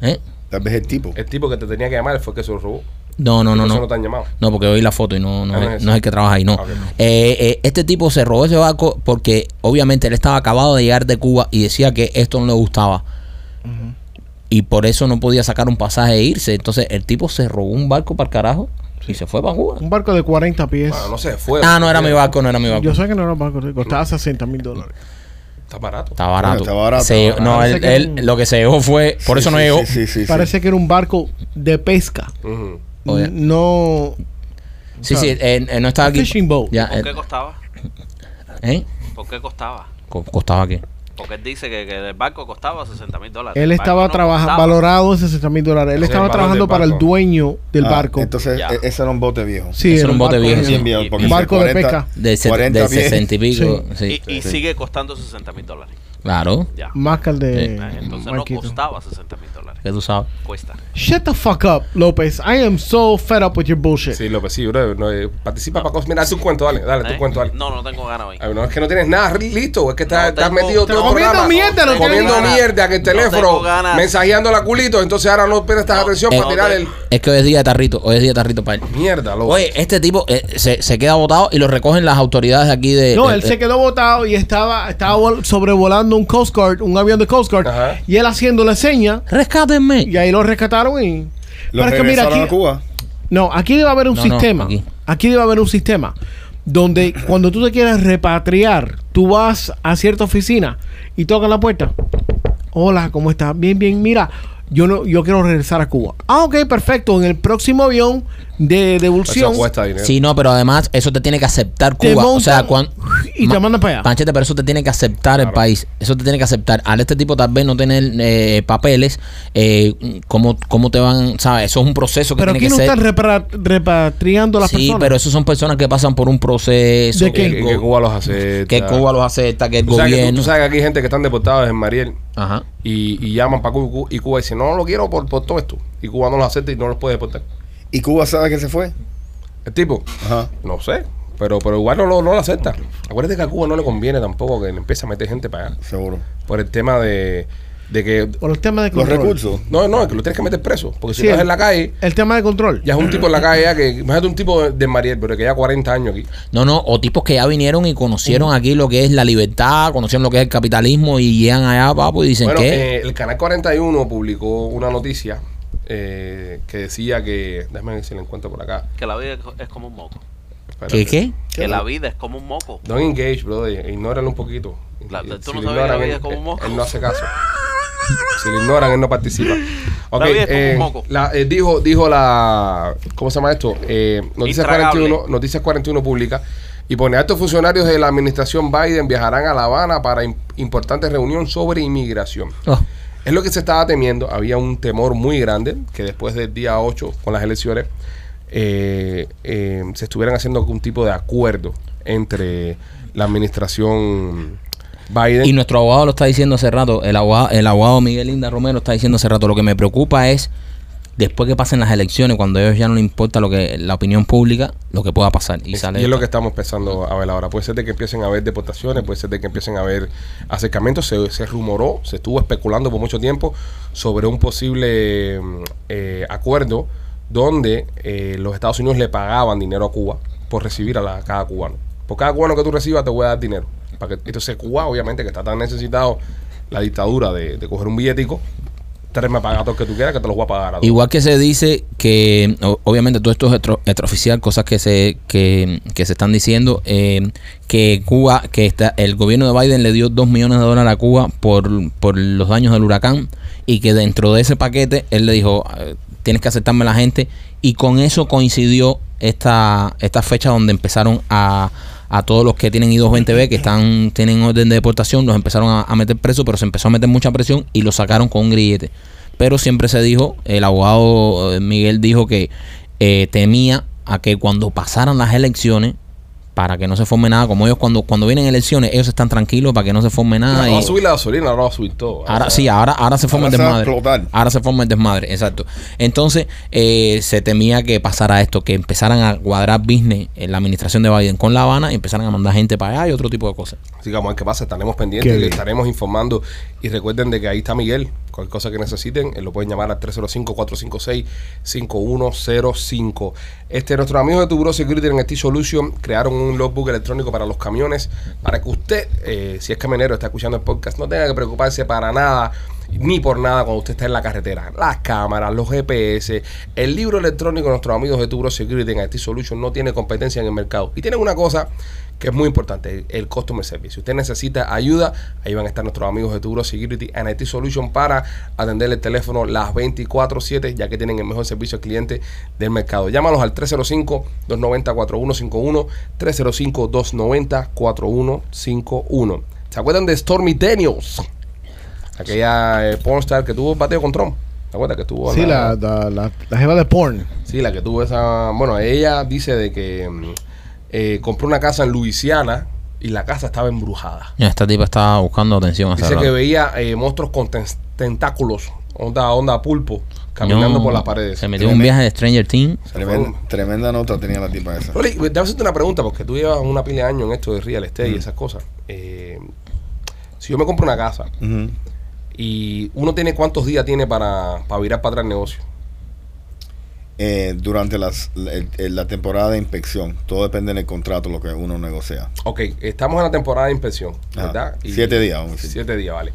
¿Eh? Tal vez el tipo. El tipo que te tenía que llamar fue el que se lo robó. No, no, no, no. no te han llamado. No, porque oí la foto y no, no, Ah, no es, es no es el que trabaja ahí, no. Eh, eh, este tipo se robó ese barco porque obviamente él estaba acabado de llegar de Cuba y decía que esto no le gustaba. Y por eso no podía sacar un pasaje e irse. Entonces el tipo se robó un barco para el carajo y se fue para Cuba. Un barco de 40 pies. Bueno, no sé, fue. Ah, no era mi barco, no era mi barco. Yo sé que no era un barco, costaba 60 mil dólares. Está barato. Está barato. Está barato, Se- está no, él, él lo que se llevó fue. Por Sí, eso no sí, llegó. Sí, sí, sí, sí. Parece que era un barco de pesca. No. Sí, sí, él, él no estaba aquí. Fishing boat. Ya, ¿Por él- qué costaba? ¿eh? ¿Por qué costaba? Co- Costaba qué. Porque él dice que, que el barco costaba 60 mil dólares. Él estaba no trabajando, valorado en 60 mil dólares. Él estaba trabajando para el dueño del Ah, barco. Entonces, Ya. e- ese era un bote viejo. sí, Ese era un bote viejo. Un barco de 40 pesca. De, se- 40 de pies. 60 y pico. Sí. Y, y Sí. sigue costando 60 mil dólares. Claro. Ya. Más que el de. Eh, Entonces Marquito. no costaba 60 mil dólares. Que tú sabes. Cuesta. Shut the fuck up, López. I am so fed up with your bullshit. Sí, López, sí, bro. No, eh, participa para cosas. Mira, haz tu cuento, dale, dale, tu ¿Eh? cuento, dale. No, no tengo ganas hoy. Ay, no, es que no tienes nada listo, es que estás, No estás tengo- metido todo el Comiendo programa mierda, no comiendo ganas. mierda que el No teléfono, tengo ganas. mensajeando la culito, entonces ahora no prestas No, atención para tirar el Es que hoy es día de tarrito. Hoy es día de tarrito para él. mierda, loco. Oye, este tipo eh, se, se queda botado y lo recogen las autoridades de aquí de. No, de- él se quedó botado y estaba, estaba vol- un Coast Guard, un avión de Coast Guard, Ajá. y él haciéndole seña, Rescátenme. y ahí lo rescataron y... Lo Pero es que mira, aquí, a Cuba. no, aquí debe haber un No, no, sistema, aquí. aquí. debe haber un sistema, donde cuando tú te quieres repatriar, tú vas a cierta oficina y tocas la puerta. Hola, ¿cómo estás? Bien, bien, mira, yo no, yo quiero regresar a Cuba. Ah, ok, perfecto, en el próximo avión de Eso devolución cuesta dinero. Sí, no, pero además eso te tiene que aceptar te Cuba. montan o sea, cuando. y te mandan para allá. Panchete, pero eso te tiene que aceptar el país. Eso te tiene que aceptar. Al este tipo tal vez no tener eh, papeles, eh, ¿cómo, ¿cómo te van? ¿Sabes? Eso es un proceso que Pero tiene aquí que no ser. están repra- repatriando a las sí, personas. pero esos son personas que pasan por un proceso. ¿De qué? Que, que Cuba los acepta. Que Cuba los acepta, que el Tú sabes, que, tú- gobierno. tú sabes que aquí hay gente que están deportados en Mariel Ajá. y, y llaman para Cuba y Cuba- y Cuba dice, no, no lo quiero por, por todo esto. Y Cuba no los acepta y no los puede deportar. ¿Y Cuba sabe que se fue? El tipo, Ajá. no sé, pero, pero igual no, lo- no lo acepta. Acuérdate que a Cuba no le conviene tampoco que le empiece a meter gente para allá. Seguro. Por el tema de, de que... Por el tema de Los control. recursos. No, no, que lo tienes que meter preso. Porque si Sí, estás el- en la calle, El tema de control. ya es un tipo en la calle ya que... Imagínate un tipo de, de Mariel, pero que ya 40 años aquí. No, no, o tipos que ya vinieron y conocieron aquí lo que es la libertad, conocieron lo que es el capitalismo y llegan allá, papo, y dicen Bueno, que. eh, el Canal 41 publicó una noticia eh, que decía que... Déjame ver si la encuentro por acá. Que la vida es como un moco. Espérate. ¿Qué qué? Que la vida es como un moco. Don't engage, brother. Ignóralo un poquito. La- Y- tú si no que la ignoran, vida él- es como un moco. Él no hace caso. si lo ignoran, él no participa. Ok, vida es como eh, un moco. la- eh, dijo, dijo la... ¿Cómo se llama esto? Eh, Noticias, Intragable. 41, Noticias 41 pública. Y pone, altos funcionarios de la administración Biden viajarán a La Habana para im- importante reunión sobre inmigración. Oh, Es lo que se estaba temiendo. Había un temor muy grande que después del día 8, con las elecciones, eh, eh, se estuvieran haciendo algún tipo de acuerdo entre la administración Biden. Y nuestro abogado lo está diciendo hace rato, el abogado, el abogado Miguel Linda Romero está diciendo hace rato, lo que me preocupa es después que pasen las elecciones, cuando a ellos ya no les importa lo que la opinión pública, lo que pueda pasar. Y, y sale es lo que estamos empezando a ver ahora. Puede ser de que empiecen a haber deportaciones, puede ser de que empiecen a haber acercamientos. Se, se rumoró, se estuvo especulando por mucho tiempo sobre un posible mm, eh, acuerdo donde eh, los Estados Unidos le pagaban dinero a Cuba por recibir a, la- a cada cubano. Por cada cubano que tú recibas te voy a dar dinero. Para que, entonces Cuba, obviamente, que está tan necesitado la dictadura de, de coger un billetico, lo que tú quieras que te los voy a pagar. Igual que se dice que, obviamente, todo esto es extra- extraoficial, cosas que se, que, que se están diciendo, eh, que Cuba, que está, el gobierno de Biden le dio 2 millones de dólares a Cuba por, por los daños del huracán y que dentro de ese paquete él le dijo, eh, tienes que aceptarme la gente y con eso coincidió esta, esta fecha donde empezaron a, a todos los que tienen I-220B, que están tienen orden de deportación, los empezaron a, meter presos, pero se empezó a meter mucha presión y los sacaron con un grillete. Pero siempre se dijo, el abogado eh, Miguel dijo que eh, temía a que cuando pasaran las elecciones, para que no se forme nada. Como ellos cuando, cuando vienen elecciones, ellos están tranquilos para que no se forme nada. No, va a y- subir la gasolina, ahora va a subir todo. Ahora sí, ahora, ahora se forma Ahora el se va a desmadre. Ahora se forma el desmadre, exacto. Entonces, eh, se temía que pasara esto, que empezaran a cuadrar business en la administración de Biden con La Habana y empezaran a mandar gente para allá y otro tipo de cosas. Así que vamos a ver qué pasa, estaremos pendientes y le estaremos informando. Y recuerden de que ahí está Miguel. Cualquier cosa que necesiten, lo pueden llamar al 305-456-5105. Este, nuestros amigos de Tuburo Security en T Solution crearon un logbook electrónico para los camiones para que usted, eh, si es camionero, está escuchando el podcast, no tenga que preocuparse para nada ni por nada cuando usted está en la carretera. Las cámaras, los GPS, el libro electrónico de nuestros amigos de Tuburo Security en IT Solution no tiene competencia en el mercado. Y tienen una cosa que es muy importante, el, el customer service. Si usted necesita ayuda, ahí van a estar nuestros amigos de Tuburo Security and IT Solution para atenderle el teléfono las 24/7, ya que tienen el mejor servicio al cliente del mercado. Llámalos al 305-290-4151, 305-290-4151. ¿Se acuerdan de Stormy Daniels? Aquella eh, pornstar que tuvo bateo con Trump. ¿Se acuerdan que tuvo Sí, la, la, la, la jeva de porn. Sí, la que tuvo esa. Bueno, ella dice de que mm, eh, compró una casa en Luisiana y la casa estaba embrujada. Esta tipa estaba buscando atención Dice que veía eh, monstruos con ten- tentáculos, onda, onda pulpo, caminando No, por las paredes. Se metió un viaje de Stranger Things. Tremenda, tremenda nota tenía la tipa esa. Rolly, déjame hacerte una pregunta, porque tú llevas una pila de años en esto de real estate y esas cosas. Eh, si yo me compro una casa y uno tiene cuántos días tiene para, para virar para atrás el negocio. Eh, durante las, la, temporada de inspección, todo depende del contrato, lo que uno negocia. Ok, estamos en la temporada de inspección. ¿verdad? Siete días, vamos a decir. Siete días, vale.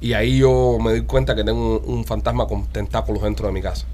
Y ahí yo me doy cuenta que tengo un, un fantasma con tentáculos dentro de mi casa.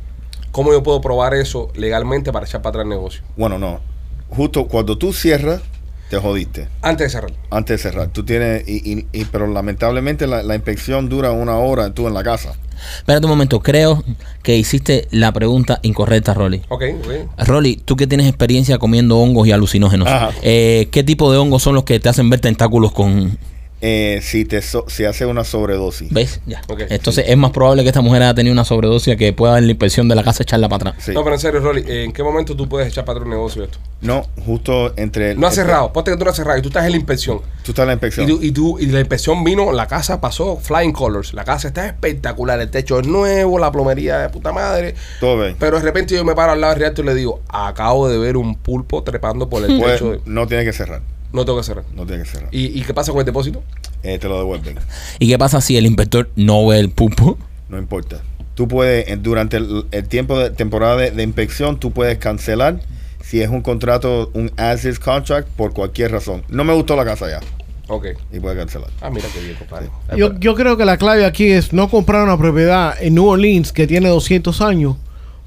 ¿Cómo yo puedo probar eso legalmente para echar para atrás el negocio? Bueno, no. Justo cuando tú cierras, te jodiste. Antes de cerrar. Antes de cerrar. Tú tienes, y, y- y- pero lamentablemente la, la inspección dura una hora tú en la casa. Espérate un momento, creo que hiciste la pregunta incorrecta, Rolly. Ok, ok. Rolly, tú que tienes experiencia comiendo hongos y alucinógenos, eh, ¿qué tipo de hongos son los que te hacen ver tentáculos con... Eh, si te so- si hace una sobredosis. ¿Ves? Ya. Entonces es más probable que esta mujer haya tenido una sobredosis a que pueda dar la inspección de la casa echarla para atrás. Sí. No, pero en serio, Rolly, ¿en qué momento tú puedes echar para atrás un negocio esto? No, justo entre el- No entre- cerrado, ponte que tú no has cerrado y tú estás en la inspección. Tú estás en la Y, inspección. tú, y, tú- y la inspección vino, la casa pasó flying colors. La casa está espectacular, el techo es nuevo, la plomería de puta madre. Todo bien. Pero de repente yo me paro al lado del reactor y le digo, acabo de ver un pulpo trepando por el Pues, techo. de- no tienes que cerrar. No tengo que cerrar. No tienes que cerrar. ¿Y, ¿Y qué pasa con el depósito? Eh, te lo devuelven. ¿Y qué pasa si el inspector no ve el pulpo? No importa. Tú puedes, eh, durante el, el tiempo de temporada de, de inspección, tú puedes cancelar si es un contrato, un as-is contract, por cualquier razón. No me gustó la casa ya. Ok. Y puedes cancelar. Ah, mira qué bien, compadre. Yo, yo creo que la clave aquí es no comprar una propiedad en New Orleans que tiene 200 años,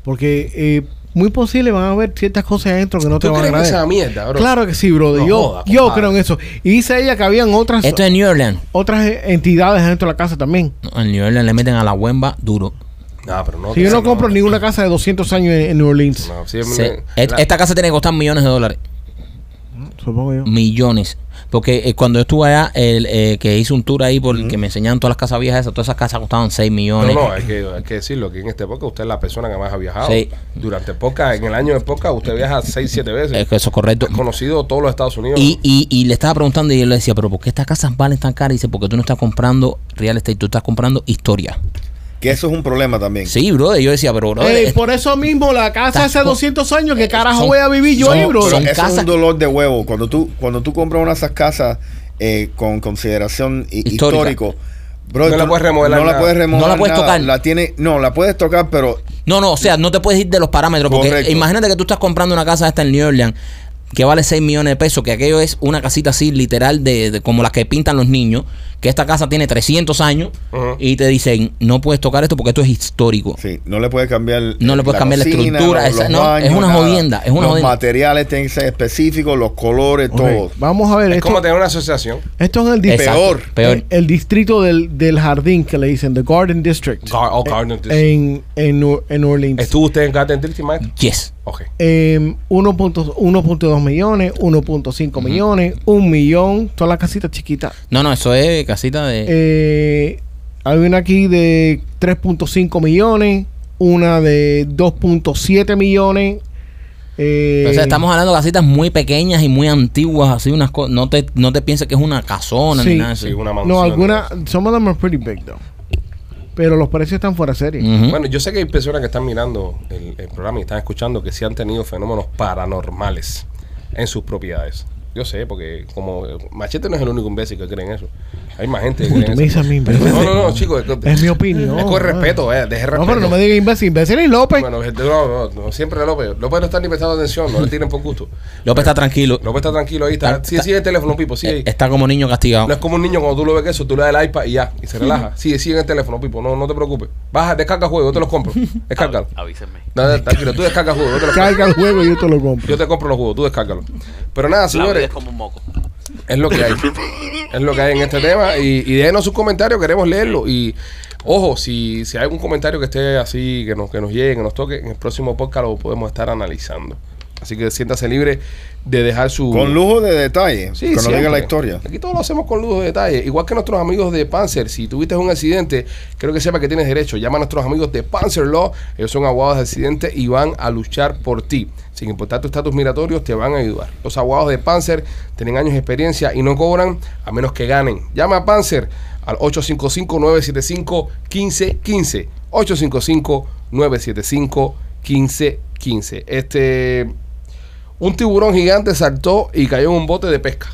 porque eh, muy posible van a haber ciertas cosas adentro que no te ¿Tú van a crees que esa agradar. mierda, bro? Claro que sí, brother. No yo joda, yo compadre. creo en eso. Y dice ella que habían otras Esto es New Orleans. otras entidades dentro de la casa también. No, En New Orleans le meten a la huemba duro. No, pero no. Si yo no no, compro ninguna casa de 200 años en, en New Orleans, No, sí, Se- me- et- la- esta casa tiene que costar millones de dólares. supongo yo. Millones. Porque eh, cuando yo estuve allá, el, eh, que hice un tour ahí porque me enseñaron todas las casas viejas esas, todas esas casas costaban 6 No, millones. no, hay que, hay que decirlo que en este época usted es la persona que más ha viajado. Sí. Durante poca, en el año de poca, usted viaja 6, 7 veces. Es que eso es correcto. Ha conocido todos los Estados Unidos. Y, y, y le estaba preguntando y yo le decía, pero ¿por qué estas casas valen tan caras? Y dice, porque tú no estás comprando real estate, tú estás comprando historia. Que eso es un problema también. Sí, bro. Y yo decía, pero bro, Ey, eh, por eso mismo la casa hace Estás- 200 años, ¿qué carajo son- voy a vivir yo son- ahí, bro? Pero son eso es un dolor de huevo. Cuando tú, cuando tú compras una de esas casas eh, con consideración histórico, bro, No la puedes remodelar No la puedes remodelar. No la puedes nada. tocar. La tiene, no, la puedes tocar, pero no, no, o sea, no te puedes ir de los parámetros. Porque imagínate que tú estás comprando una casa esta en New Orleans que vale 6 millones de pesos, que aquello es una casita así literal de, de como las que pintan los niños, que esta casa tiene 300 años y te dicen, no puedes tocar esto porque esto es histórico. sí, no le puedes cambiar. No le puedes cambiar la estructura, esa- no, es una jodienda, es una los jodienda. materiales tienen que ser específicos, los colores, todo. Vamos a ver, es esto, como tener una asociación. esto es el, dis- Exacto, Peor. peor. el, el distrito del, del jardín que le dicen, The Garden District. Gar- oh, Garden Eh, District. En, en, en New Orleans. ¿Estuvo usted en Garden District, Mike? Yes. Ok. Eh, 1.2 1.2 millones, 1.5 millones, un millón, todas las casitas chiquitas. No, no, eso es casita de... Eh, hay una aquí de 3.5 millones, una de 2.7 millones, Eh, O sea, estamos hablando de casitas muy pequeñas y muy antiguas, así unas cosas. No te, no te pienses que es una casona Sí. ni nada. Sí, una No, mansión. algunas, some of them are pretty big though. Pero los precios están fuera de serie. Bueno, yo sé que hay personas que están mirando el, el programa y están escuchando que sí han tenido fenómenos paranormales en sus propiedades. Yo sé, porque como Machete no es el único imbécil que cree en eso. Hay más gente que Uy, cree tú en me eso. dices a mí, imbécil. No, no, no, chicos. Es, Es mi opinión. es con respeto, eh, deje respeto. No, pero no me digas imbécil. Imbécil es López. Bueno, no, no, no, siempre López. López no está ni prestando atención, no le tiren por gusto. López está tranquilo. López está tranquilo ahí, está. Está- Sigue, sigue el teléfono, Pipo, sigue ahí. Eh, Está como niño castigado. No es como un niño cuando tú lo ves que eso, tú le das el iPad y ya, y se relaja. Sigue, sigue en el teléfono, Pipo, no, no te preocupes. Baja, descarga juego, yo te los compro. Descárgalo. Avísenme. No, no, tranquilo, tú descarga juego, yo te los compro. Carga el juego y yo te lo compro. Yo te compro los juegos, tú descárgalo. Pero nada, señores, es como un moco. es lo que hay. Es lo que hay en este tema. Y, y déjenos sus comentarios, queremos leerlo. Y ojo, si, si hay algún comentario que esté así, que nos, que nos llegue, que nos toque, en el próximo podcast lo podemos estar analizando. Así que siéntase libre de dejar su. Con lujo de detalle. Sí, que siempre. la historia. Aquí todo lo hacemos con lujo de detalle. Igual que nuestros amigos de Panzer. Si tuviste un accidente, creo que sepa que tienes derecho. Llama a nuestros amigos de Panzer Law. Ellos son abogados de accidentes y van a luchar por ti. Sin importar tu estatus migratorio, te van a ayudar. Los abogados de Panzer tienen años de experiencia y no cobran a menos que ganen. Llama a Panzer al 855-975-1515. 855-975-1515. Este un tiburón gigante saltó y cayó en un bote de pesca.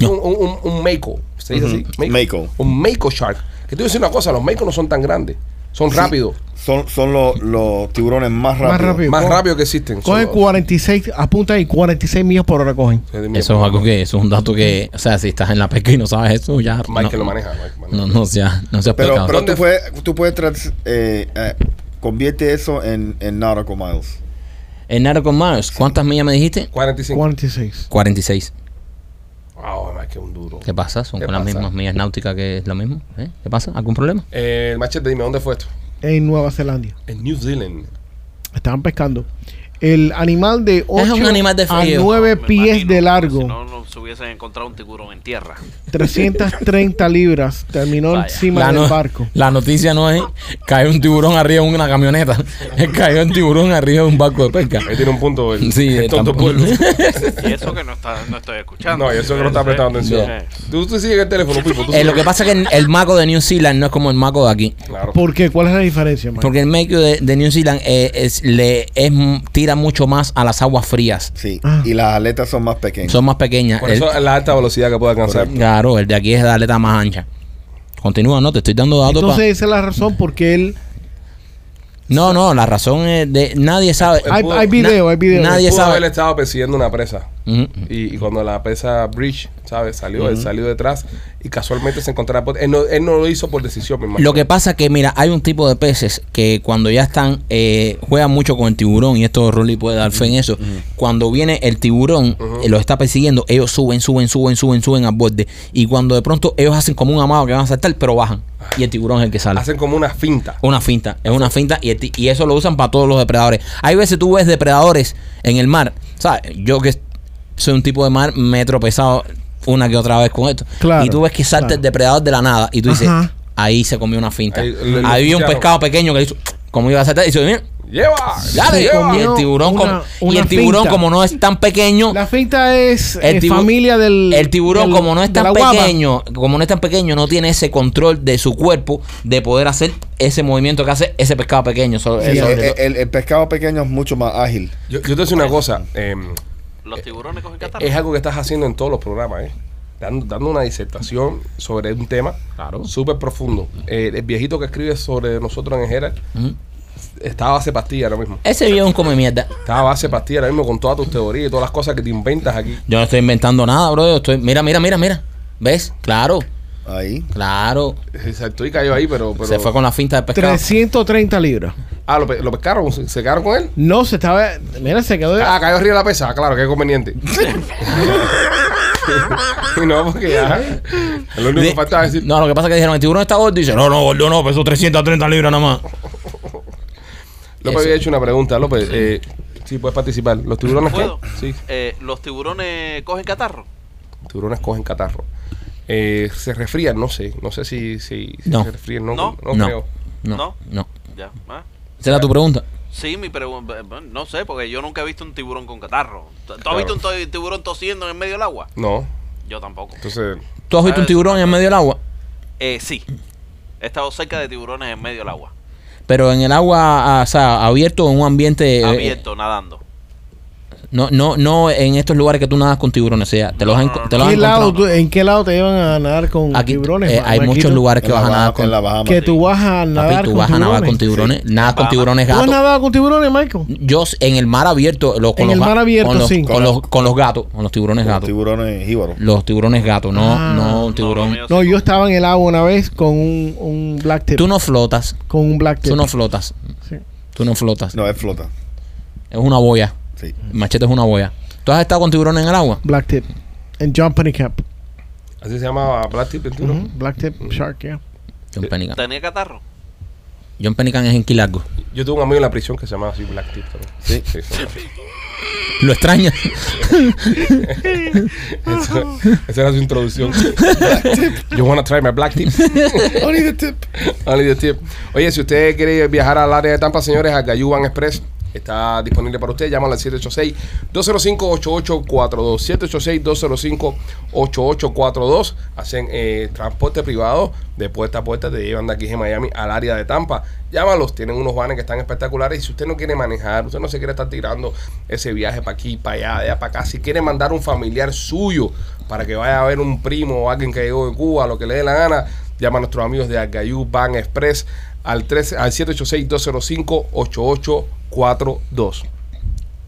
Un, un, un, un Mako. ¿Se dice así? Mako. Un Mako Shark. Que te voy a decir una cosa, los Mako no son tan grandes. Son rápidos. Son, son los, los tiburones más rápidos. Más rápido. Más rápidos que existen. Cogen Son- 46, apunta ahí, 46 millas por hora cogen. Eso es algo que, eso es un dato que, o sea, si estás en la pesca y no sabes eso, ya. Mike no, que lo maneja. Mike maneja. No, no, sea, no seas Pero, pecado. pero ¿Dónde tú puedes, tú puedes trans- eh, eh, convierte eso en, en nautical miles. En Nautical Miles, ¿cuántas millas me dijiste? 45. 46. 46. Wow, que un duro. ¿Qué pasa? Son ¿Qué con las mismas millas náuticas que es lo mismo. ¿eh? ¿Qué pasa? ¿Algún problema? Eh, el machete, dime, ¿dónde fue esto? En Nueva Zelanda. En New Zealand. Estaban pescando. El animal de 8 un animal de a frío. 9 Me pies imagino, de largo, Si no, no se hubiesen encontrado un tiburón en tierra. 330 libras, terminó Vaya. encima La, del no- barco. la noticia no es cayó un tiburón arriba de una camioneta. Es cayó un tiburón arriba de un barco de pesca. Ahí tiene un punto el, Sí, el tonto tampoco- pueblo. Y eso que no, está, no estoy escuchando. No, y eso que no está prestando atención. Tú, tú sigues el teléfono, Pipo. tú Eh, lo que pasa es que el, el maco de New Zealand no es como el maco de aquí. Claro. ¿Por qué? ¿Cuál es la diferencia, man? Porque el maco de, de New Zealand eh, es, le, es, tira mucho más a las aguas frías. Sí. Ah. Y las aletas son más pequeñas. Son más pequeñas. Por El- eso es la alta velocidad que puede alcanzar. claro, el de aquí es de aleta más ancha. Continúa, no, te estoy dando datos. pa- Entonces esa es la razón por qué él... No, no, la razón es de nadie sabe. Él Hay, pudo- hay video, hay video. nadie- Pudo sabe. haber estado persiguiendo una presa. Y, y cuando la presa Bridge, ¿sabes? Salió, él salió detrás y casualmente se encontraba. Él no, él no lo hizo por decisión, mi hermano. Lo que pasa que, mira, hay un tipo de peces que cuando ya están, eh, juegan mucho con el tiburón, y esto Rolly puede dar fe en eso. Cuando viene el tiburón, eh, lo está persiguiendo, ellos suben, suben, suben, suben, suben al borde. Y cuando de pronto ellos hacen como un amado que van a saltar, pero bajan. Y el tiburón es el que sale. Hacen como una finta. Una finta, es una finta y, y eso lo usan para todos los depredadores. Hay veces tú ves depredadores en el mar, ¿sabes? Yo que soy un tipo de mar, me he tropezado una que otra vez con esto. Claro, y tú ves que salta claro. el depredador de la nada y tú dices, Ajá. ahí se comió una finta. Ahí lo- lo Había un pescado pequeño que hizo, como iba a saltar, y dice, mira, ¡Lleva! dale. Y el tiburón, una- como, y el tiburón finta. como no es tan pequeño, La finta es el eh, tibu- familia del... el tiburón, del- como no es tan pequeño, como no es tan pequeño, no tiene ese control de su cuerpo de poder hacer ese movimiento que hace ese pescado pequeño. Sí, eso- el, el- el pescado pequeño es mucho más ágil. Yo, yo te voy a decir una cosa. em, Los tiburones cogen catarro. es algo que estás haciendo en todos los programas, ¿eh? Dando, dando una disertación sobre un tema Claro. súper profundo. Eh, el viejito que escribe sobre nosotros en Herald Ujú. estaba a base pastilla ahora mismo. Ese viejo es un come mierda. Estaba a base pastilla ahora mismo con todas tus teorías y todas las cosas que te inventas aquí. Yo no estoy inventando nada, bro. Yo estoy, mira, mira, mira, mira. ¿Ves? Claro, Ahí. claro. Exacto, y cayó ahí, pero. pero Se fue con la finta de pescado. 330 libras. Ah, ¿lo, pe- lo pescaron? ¿Se, se quedaron con él? No, se estaba... Mira, se quedó... Ah, cayó arriba de la pesa. Claro, que conveniente. y no, porque ya. Lo único que faltaba decir. No, lo que pasa es que dijeron, el tiburón está gordo. Y dice, no, no, gordo no, pesó 330 libras nada más. López había hecho una pregunta. López, eh, sí, puedes participar. ¿Los tiburones qué? ¿Puedo? Sí, Eh, los tiburones cogen catarro. los tiburones cogen catarro. Eh, se resfrían, no sé. No sé si, si, si No. se resfrían. No, No. no, No. creo. No, ¿No? no. Ya. ¿ah? ¿Esa era tu pregunta? Sí, mi pregunta, no sé, porque yo nunca he visto un tiburón con catarro. ¿Tú has Claro. visto un to- tiburón tosiendo en el medio del agua? No. Yo tampoco. Entonces, ¿Tú has visto un tiburón en medio del agua? Eh, sí. He estado cerca de tiburones en medio del agua. Pero en el agua, ah, o sea, abierto en un ambiente... eh, Abierto, nadando. No, no, no en estos lugares que tú nadas con tiburones, o sea, te los, No, no, no, te ¿Qué los has lado encontrado. tú- ¿En qué lado te llevan a nadar con Aquí, tiburones? eh, hay muchos lugares que vas a nadar con... Bahama. Que tú vas a Papi, nadar tú con vas a nadar con tiburones. tiburones. Nadas con tiburones ¿Tú has gatos. nadado con tiburones, Michael? Yo en el mar abierto, lo- con En los el mar abierto, con los, sí. Con los, con los gatos, con los tiburones Los gatos. tiburones jíbaros. Los tiburones gatos, no, Ah. no un No, tiburón. No, sí. yo estaba en el agua una vez con un, un black tip. Tú no flotas, Con un black tip. tú no flotas, Sí. tú no flotas. No, es flota. Es una boya. Sí. Machete es una boya. ¿Tú has estado con tiburones en el agua? Black tip. En John Pennycamp. así se llama Black Tip el tiburón. Black tip shark, yeah. John Pennican. ¿Tenía catarro? John Pennican es en Quilargo. Yo tuve un amigo en la prisión que se llamaba así Black Tip también. Sí. Sí, sí. Lo extraña. Eso- esa era su introducción. You wanna try my black tip? Only the tip. Only the tip. Oye, si usted quiere viajar al área de Tampa, señores, a Gayuban Express está disponible para usted. Llámalo al 786-205-8842. 786-205-8842. Hacen eh, transporte privado de puerta a puerta. Te llevan de aquí de Miami al área de Tampa. Llámalos. Tienen unos vanes que están espectaculares. Y si usted no quiere manejar, usted no se quiere estar tirando ese viaje para aquí, para allá, para acá. Si quiere mandar un familiar suyo para que vaya a ver un primo o alguien que llegó de Cuba, lo que le dé la gana, llama a nuestros amigos de Agayú Van Express al, 13 al 786-205-8842.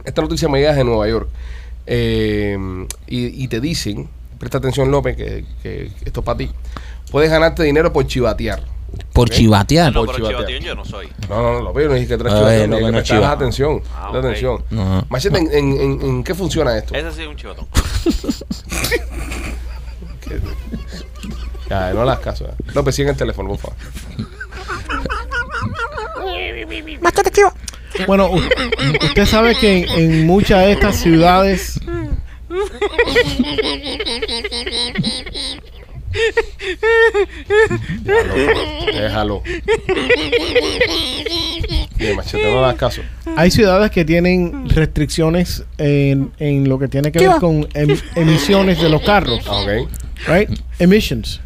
Esta noticia me llega de Nueva York. Eh, y, y te dicen, presta atención López, que, que esto es para ti. Puedes ganarte dinero por chivatear. Por Ok. chivatear. No, Por pero chivatear. chivatín yo no soy. No, no, no, López, no dije que traes chivatear, no me es chiva. atención. Ah, presta ok. atención. No. Machete, ¿en, en, en- en qué funciona esto? Ese sí es un chivatón. Ya, no hagas caso. eh. López, sigue el teléfono, por favor. Bueno, usted sabe que en, en muchas de estas ciudades Déjalo. Bien, Machete, no hagas caso. hay ciudades que tienen restricciones en, en lo que tiene que ver con em- emisiones de los carros, Ah, ok. Right? Emissions.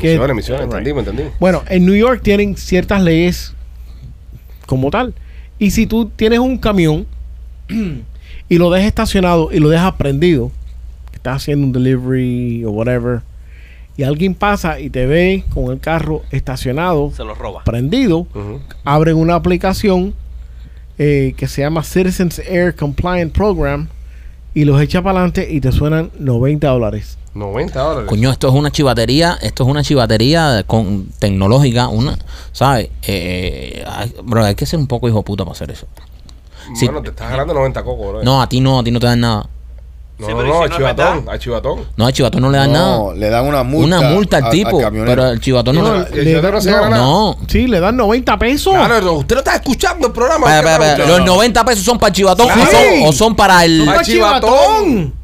Que- Misiones, misiones, entendimos, entendimos. Bueno, en New York tienen ciertas leyes como tal. Y si tú tienes un camión y lo dejas estacionado y lo dejas prendido, estás haciendo un delivery o whatever, y alguien pasa y te ve con el carro estacionado, Se los roba. prendido, abren una aplicación eh, que se llama Citizens Air Compliant Program y los echa para adelante y te suenan 90 dólares. 90 dólares. Coño, esto es una chivatería, esto es una chivatería con tecnológica, una, ¿sabes? Eh, hay- bro, hay que ser un poco hijo puta para hacer eso. sí. Bueno, te estás ganando 90 cocos, bro. No, a ti no, a ti no te dan nada. no, Sí, no, pero ¿y no, si al no es chivatón, al chivatón. No, al chivatón no le dan No, nada. le dan una multa. Una multa al a- tipo, camionero. pero al chivatón no, No, le ¿Y el chivatón no se gana nada? No. Sí, le dan 90 pesos. Claro, no, usted no está escuchando el programa. Espera, ¿qué espera, espera. pregunta? Los 90 pesos son para el chivatón o, Claro. son, o son para el. Para ¡Pa' chivatón!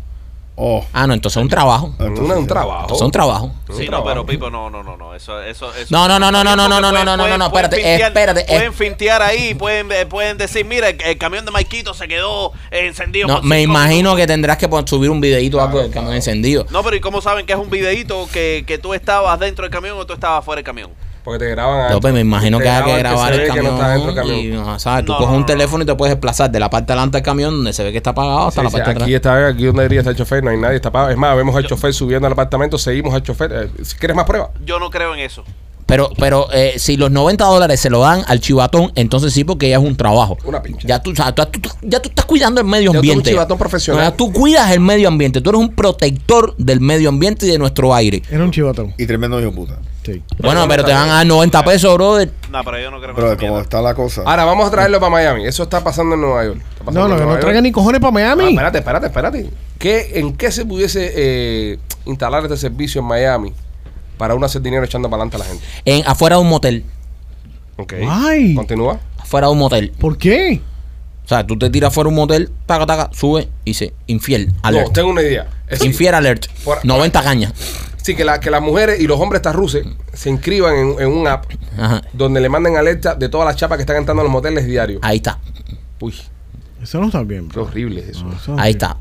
Oh. Ah, no, entonces es un trabajo. Entonces, Un, un trabajo. Son trabajo. Un Sí, no, trabajo. pero Pipo, no, no, no, no, eso, eso, eso. No, no, no, no, no, no, no, no, no, no, no, pueden espérate, fintear- espérate, eh. Pueden fintear ahí, pueden, eh, pueden decir, mira, el, el camión de Maikito se quedó eh, encendido. No, me imagino minutos. que tendrás que subir un videito algo del camión encendido. No, pero ¿y cómo saben que es un videíto que, que tú estabas dentro del camión o tú estabas fuera del camión? Porque te graban. López, me imagino te que hay que grabar el que no está dentro camión. del y, camión. Tú No, coges no, un no. teléfono y te puedes desplazar de la parte delante del camión donde se ve que está apagado hasta Sí, la sí, parte de aquí atrás. está, aquí donde debería estar el chofer, no hay nadie, está apagado. Es más, vemos al chofer subiendo al apartamento, seguimos al chofer. Eh, si ¿Quieres más pruebas? Yo no creo en eso. Pero, pero eh, si los 90 dólares se lo dan al chivatón, entonces sí, porque ya es un trabajo. Una pincha. Ya tú, o sea, tú- tú- ya tú estás cuidando el medio Ya tú un ambiente. chivatón profesional. No, ya tú cuidas el medio ambiente. Tú eres un protector del medio ambiente y de nuestro aire. Era un chivatón. Y tremendo hijo de puta. Sí. Bueno, pero te van a dar 90 pesos, brother. No, pero yo no creo en Pero como está la cosa. Ahora vamos a traerlo para Miami. Eso está pasando en Nueva York. Está pasando No, no, en que Nueva no York. traigan ni cojones para Ah, Miami. espérate, espérate, espérate. ¿Qué, ¿En qué se pudiese eh, instalar este servicio en Miami para uno hacer dinero echando para adelante a la gente? En, afuera de un motel. Ok. Ay. Continúa. Afuera de un motel. ¿Por qué? O sea, tú te tiras fuera de un motel, taca, taca, sube y dice, infiel, No, alert. tengo una idea. Es Infiel alert. Por- 90 cañas. Sí, que, la, que las mujeres y los hombres tarruces se inscriban en, en un app Ajá. donde le manden alerta de todas las chapas que están entrando a los moteles diarios. Ahí está. Uy, Eso no está bien, qué bro. horrible es eso. No, eso no Ahí está.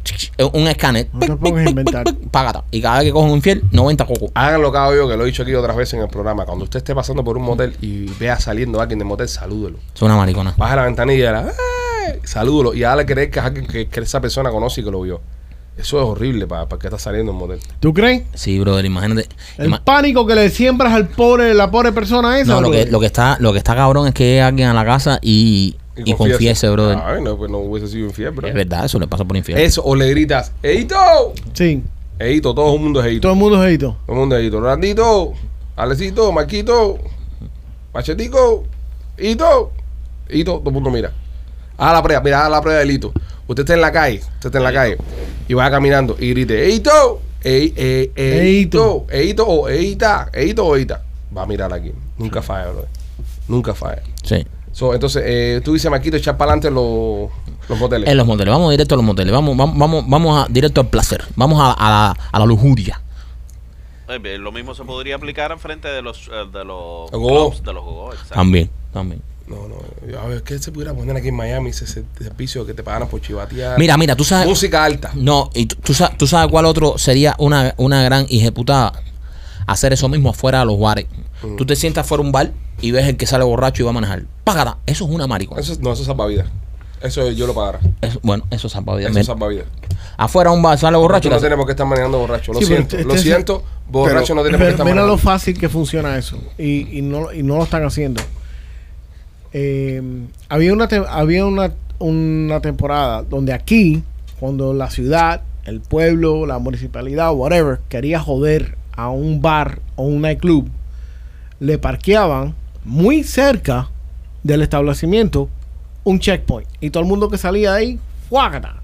Un escáner. No te pongas a inventar. Págata. Y cada vez que cogen un infiel, 90 cocos. Háganlo que hago yo, que lo he dicho aquí otras veces en el programa. Cuando usted esté pasando por un motel y vea saliendo a alguien del motel, salúdelo. Es una maricona. Baja la ventanilla y dígale, ¡ay! salúdelo. Y hágale creer que es alguien que, que esa persona conoce y que lo vio. Eso es bien para que está saliendo en motel. ¿Tú crees? Sí, brother, imagínate. El Ima- pánico que le siembras al pobre, la pobre persona esa. no, lo que, lo, que está, lo que está cabrón es que llegue alguien a la casa y, y, confiese, brother. Ay, no, pues no hubiese sido infiel, bro. Es verdad, eso le pasa por infiel. Eso, o le gritas, ¡Eito! Sí, Eito, todo el mundo es Eito. todo el mundo es edito. Todo el mundo es Eito. Randito, Alecito, Marquito, Machetico, Hito, Hito, todo el mundo mira. Haga la prueba, mira, haga la prueba del Hito. Usted está en la calle, usted está en la calle y va caminando y grite, Eito, Ey, ey, Eito, Eito o Eita, Eito o Eita. Va a mirar aquí. Nunca falla, bro. Nunca falla. Sí. So, entonces, eh, tú dices, Marquito, echar para adelante los, los moteles. En los moteles, vamos directo a los moteles, vamos, vamos, vamos, vamos a, directo al placer, vamos a, a la, a la lujuria. Eh, bien, Lo mismo se podría aplicar en frente de los eh, de los clubs, de los gogó, exacto. También, también. No, no. A ver, ¿qué se pudiera poner aquí en Miami? Ese, servicio que te pagaran por chivatear. Mira, mira, tú sabes. Música alta. No, y tú, tú sabes, cuál otro sería una, una gran ejecutada. Hacer eso mismo afuera de los bares. Mm. Tú te sientas fuera de un bar y ves el que sale borracho y va a manejar. Págata. Eso es una maricona. Eso, es- no, eso es salvavidas. Eso yo lo pagara. Eso- bueno, eso es salvavidas. Eso es salvavidas. Afuera un bar sale borracho. Tú no tenemos que estar manejando borracho. Lo Sí, siento, este- lo siento. Borracho pero- no tenemos que estar mira lo manejando. fácil que funciona eso. Y, y no, y no lo están haciendo. Eh, había una, te- había una, una temporada donde aquí, cuando la ciudad, el pueblo, la municipalidad, whatever, quería joder a un bar o un nightclub, le parqueaban muy cerca del establecimiento un checkpoint. Y todo el mundo que salía de ahí, fuágata,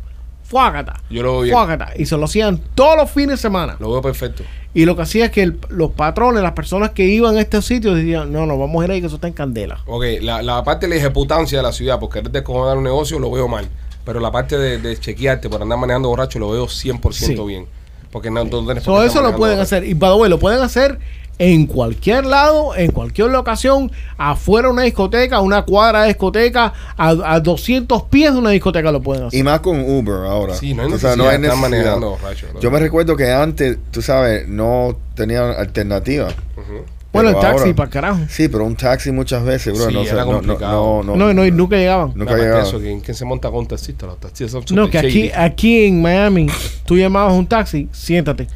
fuágata, Yo lo veo bien. fuágata. Y se lo hacían todos los fines de semana. Lo veo perfecto. Y lo que hacía es que el- los patrones, las personas que iban a estos sitios, decían, no, no, vamos a ir ahí que eso está en candela. Ok, la, la parte de la ejecutancia de la ciudad, porque querer descojonar un negocio, lo veo mal. Pero la parte de, de chequearte por andar manejando borracho, lo veo 100% Sí. bien. Porque no, no tienes Todo eso lo pueden hacer. Y by the way, lo pueden hacer en cualquier lado, en cualquier locación, afuera de una discoteca, una cuadra de discoteca, a, a 200 pies de una discoteca lo pueden hacer. Y más con Uber ahora. Sí, no hay O sea, de estar necesidad. manejando borracho. ¿no? Yo me recuerdo que antes, tú sabes, no tenían alternativa. Bueno, el taxi, ahora- para carajo. Sí, pero un taxi muchas veces, bro. Sí, no, sé, era no, no, complicado. no, No, no, nunca llegaban. Nunca eso, ¿quién, quién se monta con un taxista? Los taxistas son No, que aquí, shady. aquí en Miami, tú llamabas un taxi, siéntate.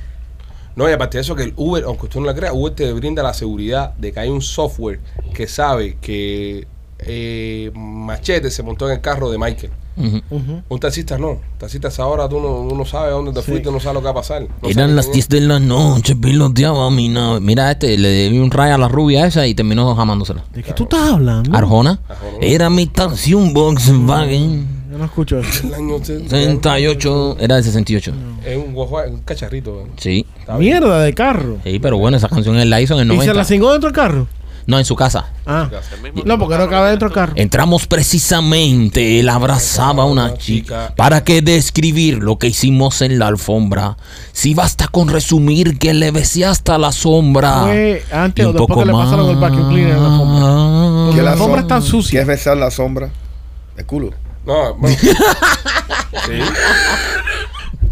No, y aparte de eso, que el Uber, aunque usted no la crea, Uber te brinda la seguridad de que hay un software que sabe que eh, Machete se montó en el carro de Michael. Ujú. Ujú. Un taxista no. Taxistas ahora tú no, uno sabe dónde te Sí. fuiste, no sabe lo que va a pasar. No Eran las quién 10 de la noche, piloteaba mi nave. Mira este, le di un rayo a la rubia esa y terminó jamándosela. ¿De qué tú estás hablando? Arjona. Arjona. Era mi taxi, un Volkswagen. Yo no escucho eso. es. El año 68. Era del 68. Es un, guajua- un cacharrito. eh. Sí. Mierda de carro. Sí, pero bueno, esa canción él la hizo en el ¿Y se 90. la cingó dentro del carro? No, en su casa. Ah. No, porque no cabe dentro del carro. Entramos precisamente, él abrazaba a una chica. ¿Para qué describir lo que hicimos en la alfombra? Si basta con resumir que le besé hasta la sombra. Fue antes Y o un después poco que le pasaron el vacuum cleaner en la alfombra. más. ¿Qué La la alfombra está sucia. ¿Quieres besar la sombra? El culo. No, bueno. sí.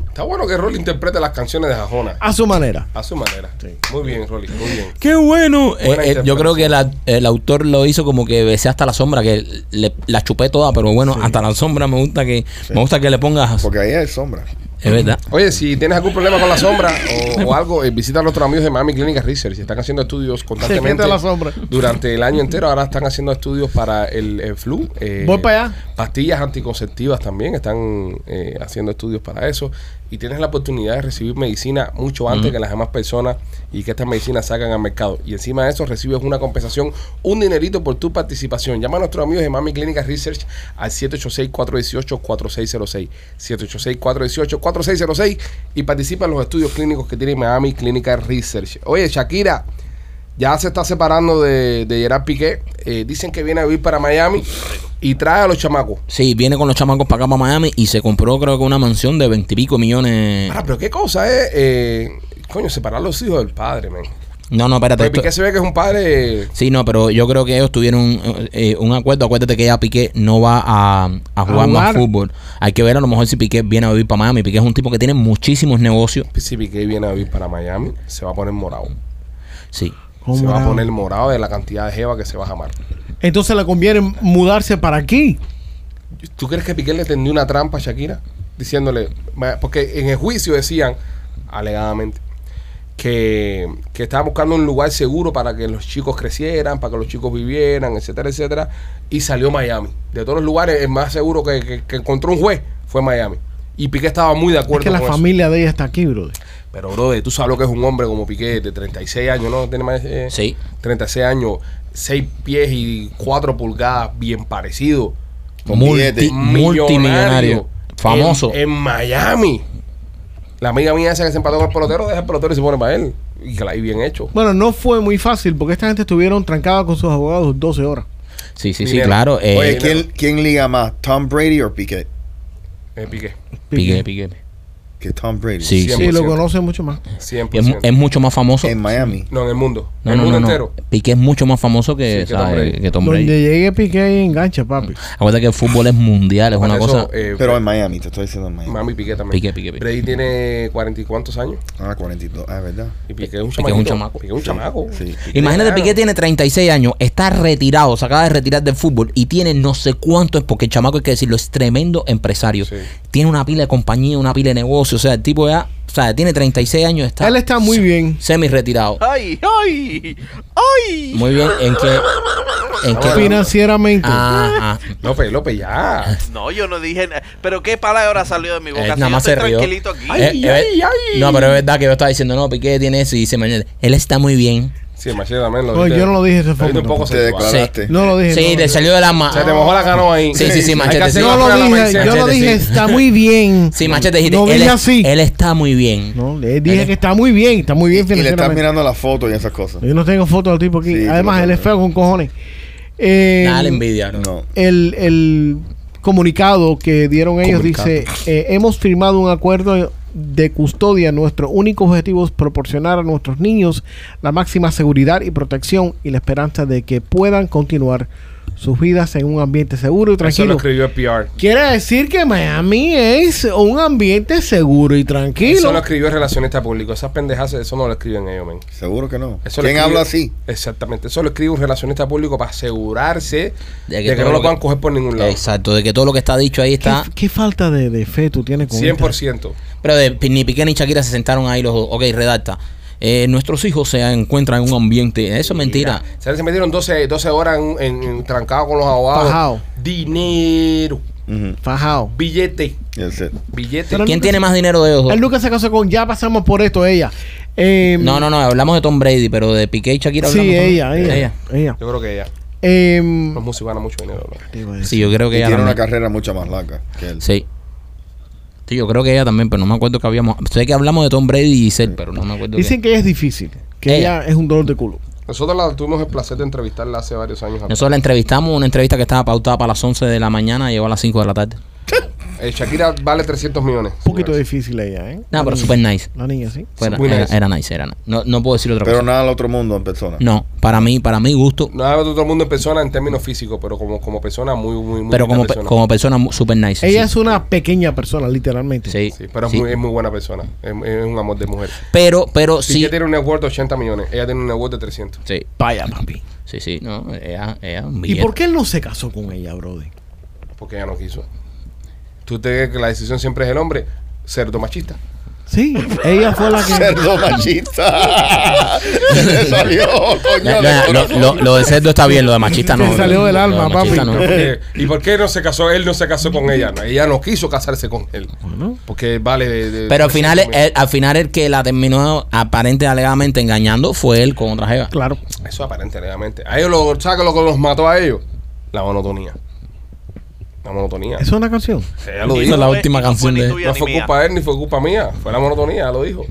Está bueno que Rolly interprete las canciones de Jajona. A su manera. A su manera. Muy bien, Rolly, muy bien. ¡Qué bueno! Eh, eh, yo creo que la- el autor lo hizo como que besé hasta la sombra, que le- la chupé toda, pero bueno, hasta la sombra me gusta que me gusta que le pongas. Porque ahí hay sombra. Es verdad. Oye, si tienes algún problema con la sombra o, o algo, eh, visita a nuestros amigos de Miami Clinic Research. Están haciendo estudios constantemente la sombra. durante el año entero. Ahora están haciendo estudios para el, el flu. eh, Voy para allá. Pastillas anticonceptivas también están eh, haciendo estudios para eso. Y tienes la oportunidad de recibir medicina mucho antes que las demás personas y que estas medicinas salgan al mercado. Y encima de eso recibes una compensación, un dinerito por tu participación. Llama a nuestros amigos de Miami Clinic Research al 786-418-4606. 786-418-4606 y participa en los estudios clínicos que tiene Miami Clinical Research. Oye, Shakira ya se está separando de, de Gerard Piqué. Eh, dicen que viene a vivir para Miami y trae a los chamacos. Sí, viene con los chamacos para acá, para Miami, y se compró, creo que una mansión de veintipico millones. Ah, pero qué cosa es, eh, coño, separar los hijos del padre, man. No, no, espérate. Pues esto- Piqué se ve que es un padre. Sí, no, pero yo creo que ellos tuvieron un, eh, un acuerdo. Acuérdate que ya Piqué no va a, a jugar más jugar. fútbol. Hay que ver a lo mejor si Piqué viene a vivir para Miami. Piqué es un tipo que tiene muchísimos negocios. Si Piqué viene a vivir para Miami, se va a poner morado. Sí. ¿Cómo se va a poner morado de la cantidad de jeva que se va a jamar. Entonces le conviene mudarse para aquí. ¿Tú crees que Piqué le tendió una trampa a Shakira? Diciéndole, porque en el juicio decían, alegadamente, que, que estaba buscando un lugar seguro para que los chicos crecieran, para que los chicos vivieran, etcétera, etcétera. Y salió Miami. De todos los lugares, el más seguro que, que- que encontró un juez fue Miami. Y Piqué estaba muy de Es acuerdo que la con eso. familia de ella está aquí, brother. Pero, bro, tú sabes lo que es un hombre como Piqué de 36 años, ¿no? Tiene más eh, Sí. 36 años, 6 pies y 4 pulgadas, bien parecido. Con Multi- multimillonario. Famoso. En, en Miami. La amiga mía esa que se empató con el pelotero, deja el pelotero y se pone para él. Y que la hay bien hecho. Bueno, no fue muy fácil porque esta gente estuvieron trancados con sus abogados 12 horas. Sí, sí, sí, claro. eh, Oye, ¿quién, ¿quién liga más? ¿Tom Brady o Piquet? Eh, Piqué. Piqué, Piqué. Que Tom Brady. Sí, sí. Lo 100%. conoce mucho más. 100%. Es, mu- es mucho más famoso. En Miami. no, en el mundo. No, en el no, mundo no. entero. Piqué es mucho más famoso que, Sí, que Tom. Brady. que Tom Donde llegue Piqué engancha, papi. Acuérdate que el fútbol es mundial, es una eso, cosa. eh, Pero en Miami, te estoy diciendo en Miami. Mami Piqué también. Piqué, Piqué, Piqué. Brady tiene 40 y cuántos años. Ah, 42. Ah, ¿verdad? Y Piqué es un Piqué es un chamaquito. chamaco. Piqué es un Sí, chamaco. sí. Piqué Imagínate, es Piqué tiene 36 años, está retirado, se acaba de retirar del fútbol y tiene no sé cuánto es, porque el chamaco hay que decirlo, es tremendo empresario. Sí. Tiene una pila de compañía, una pila de negocio, o sea, el tipo ya, o sea, tiene 36 años, está Él está muy bien. semi retirado. ¡Ay, ay! ¡Ay! Muy bien, ¿en qué? ¿En qué? Financieramente. Ajá. López, López, ya. No, yo no dije nada. Pero qué palabra salió de mi boca. Él Si nada yo más se estoy rió. tranquilito aquí. Eh, eh, No, pero es verdad que yo estaba diciendo, no, Piqué tiene eso y dice mañana, él está muy bien. Sí, Machete también lo No, dijiste. yo no lo dije de dijiste forma, un poco Te declaraste. No lo dije. Sí, no, le salió del alma. Se te mojó la canoa ahí. Sí, sí, sí, Machete. Yo lo dije, yo lo está muy bien. Sí, Machete, dijiste, No él, dije así. él está muy bien. No, le dije que está muy bien, está muy bien Y le estás mirando la foto y esas cosas. Yo no tengo foto del tipo aquí. Sí, Además, él es feo con cojones. Eh, Nada, la envidia. ¿no? No. el, el comunicado que dieron ellos Comunicado. dice, eh, hemos firmado un acuerdo de custodia. Nuestro único objetivo es proporcionar a nuestros niños la máxima seguridad y protección y la esperanza de que puedan continuar sus vidas en un ambiente seguro y Eso lo tranquilo. escribió el PR. Quiere decir que Miami es un ambiente seguro y Eso tranquilo. lo escribió el relacionista público. Esas pendejas, eso no lo escriben ellos, men. Seguro que no. Eso ¿Quién habla así? Exactamente. Eso lo escribe un relacionista público para asegurarse de que, no lo puedan coger por ningún lado. Exacto, de que todo lo que está dicho ahí ¿Qué, está. qué falta de, de fe tú tienes con esta- 100%. Pero de, ni Piqué ni Shakira se sentaron ahí los dos. Ok, redacta. Eh, nuestros hijos se encuentran en un ambiente. Eso es mentira. Se se metieron 12, 12 horas en, en- en- trancados con los abogados. Fajao. Dinero. Ujú. Fajao. Billete. Billete. Pero ¿Quién tiene se- más dinero de ellos? Él nunca se casó con ya pasamos por esto ella. Eh, No, no, no, hablamos de Tom Brady, pero de Piqué y Shakira Sí, hablamos ella, también. ella, ella. Yo creo que ella. Eh, Los músicos ganan mucho dinero. ¿no? Sí, yo creo que Y ella tiene una carrera mucho más larga que él. Sí. Sí, yo creo que ella también, pero no me acuerdo que habíamos. Sé que hablamos de Tom Brady y Giselle, pero no me acuerdo. Dicen que... que ella es difícil, que Ella. ella. es un dolor de culo. Nosotros la, tuvimos el placer de entrevistarla hace varios años. atrás. Nosotros la entrevistamos, una entrevista que estaba pautada para las 11 de la mañana y llegó a las 5 de la tarde. Eh, Shakira vale 300 millones. Un poquito señores. difícil ella, ¿eh? No, La pero super nice. La niña, sí. Muy era, nice. era nice, era nice. No, no puedo decir otra Pero cosa. nada al otro mundo en persona. No, para mí, para mi gusto, No habla de todo el mundo en persona en términos físicos, pero como, como persona muy, muy, muy pero como, pe- persona. como persona mu- super nice. Ella sí. es una pequeña persona, literalmente. Sí, Sí, pero sí. Es, muy, es muy buena persona. Es, es un amor de mujer. Pero, pero Sí. sí. Ella tiene un net worth de 80 millones. Ella tiene un net worth de 300. Sí, Vaya, papi. sí, sí. No, ella, ella un ¿Y billete. por qué él no se casó con ella, brother? Porque ella no quiso. ¿Tú te crees que la decisión siempre es el hombre? Cerdo machista. Sí, ella fue la que... Cerdo machista. Se le salió, coño. No, de no, lo, corazón. lo- lo de cerdo está bien, lo de machista no. Te salió del de alma, machista papi. no. ¿Y por qué no se casó? Él no se casó con ella. No, ella no quiso casarse con él. Porque vale de, de- Pero al 300 final, el, al final el que la terminó aparente alegadamente engañando fue él con otra jeva. Claro. Eso aparente, legalmente. A ellos lo, ¿sabes qué es lo que los mató a ellos? La monotonía. La monotonía. ¿Eso es una canción? Ella lo Esa dijo. es la última no fue canción de- tuya No fue culpa de él ni fue culpa mía. Fue la monotonía, lo dijo.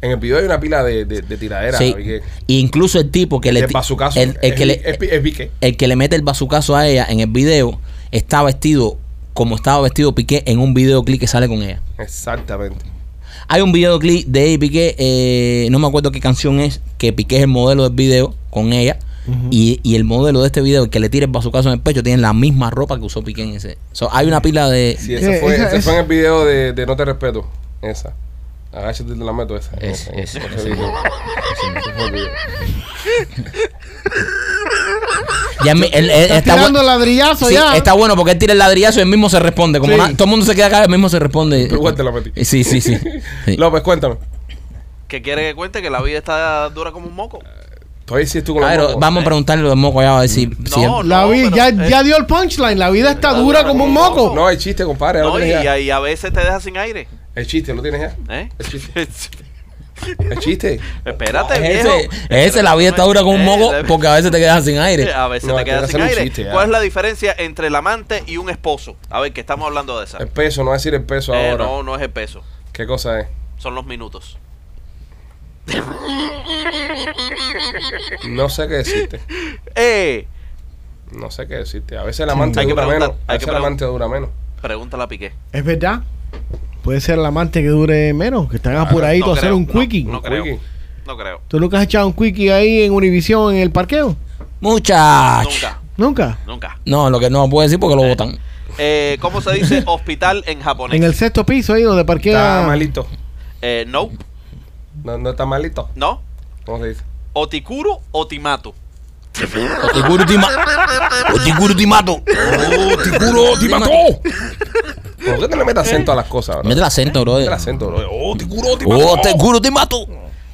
En el video hay una pila de, de, de tiraderas. Sí. ¿sabes qué? Incluso el tipo que le ti- bazucazo. el, el Es- que le, Piqué. el que le mete el bazucazo a ella en el video está vestido como estaba vestido Piqué en un videoclip que sale con ella. Exactamente. Hay un videoclip de Piqué, eh, no me acuerdo qué canción es, que Piqué es el modelo del video con ella. Y, y el modelo de este video, el que le tira el bazucazo en el pecho, tiene la misma ropa que usó Piqué en ese. So, hay una pila de. Sí, ese fue, Esa- ese es- fue en el video de, de No Te Respeto. Esa. Agáchate y te la meto esa. Es- Esa, es- esa, ese ese fue. Ya mi- él- él Está está, tirando bu- ladrillazo Sí, ya. está bueno porque él tira el ladrillazo y él mismo se responde. Como Sí. todo el mundo se queda acá, él mismo se responde. Pero igual te la metí. Sí, sí, sí. sí. López, cuéntame. ¿Qué quiere que cuente? Que la vida está dura como un moco. Todavía sí tú con A los ver, mocos. vamos a preguntarle lo de moco ya a ver si. si No, La no, vi- pero, ya, eh, ya dio el punchline. La vida está dura como un moco. No, hay chiste, compadre. ya lo No, y, tienes ya. a- y a veces te deja sin aire. El chiste, ¿lo tienes ya? ¿Eh? El chiste. El chiste. Espérate, es viejo. ese, es ese, la vida está dura como un Eh, moco eh, porque a veces te quedas sin aire. A veces No, te quedas sin hacer un aire. chiste ya. ¿Cuál es la diferencia entre el amante y un esposo? A ver, que estamos hablando de esa. El peso, no decir el peso Eh, ahora. no, no es el peso. ¿Qué cosa es? Son los minutos. No sé qué decirte. Eh, No sé qué decirte. A veces el amante Hay dura menos. A veces el amante dura menos. pregúntale a Piqué. Es verdad. Puede ser el amante que dure menos, que están apuraditos no a hacer creo, un quickie. no. creo. Quickie. No creo. ¿Tú nunca has echado un quickie ahí en Univision en el parqueo? Muchacho. Nunca, Nunca. nunca. No, lo que no puedo decir porque lo votan. Eh, ¿Cómo se dice hospital en japonés? En el sexto piso ahí donde Está parquea. malito. Eh, no, No, no está malito. no. ¿Cómo se dice? Otikuro o timato. Otikuru tima- Otikuru timato. ¡Oh, Ticuro, te mató! ¿Por qué te le metes acento a las cosas, bro? Mete el acento, bro. Mete el acento, bro. ¡Oh, Ticuro, te! Oh, te juro, te mato.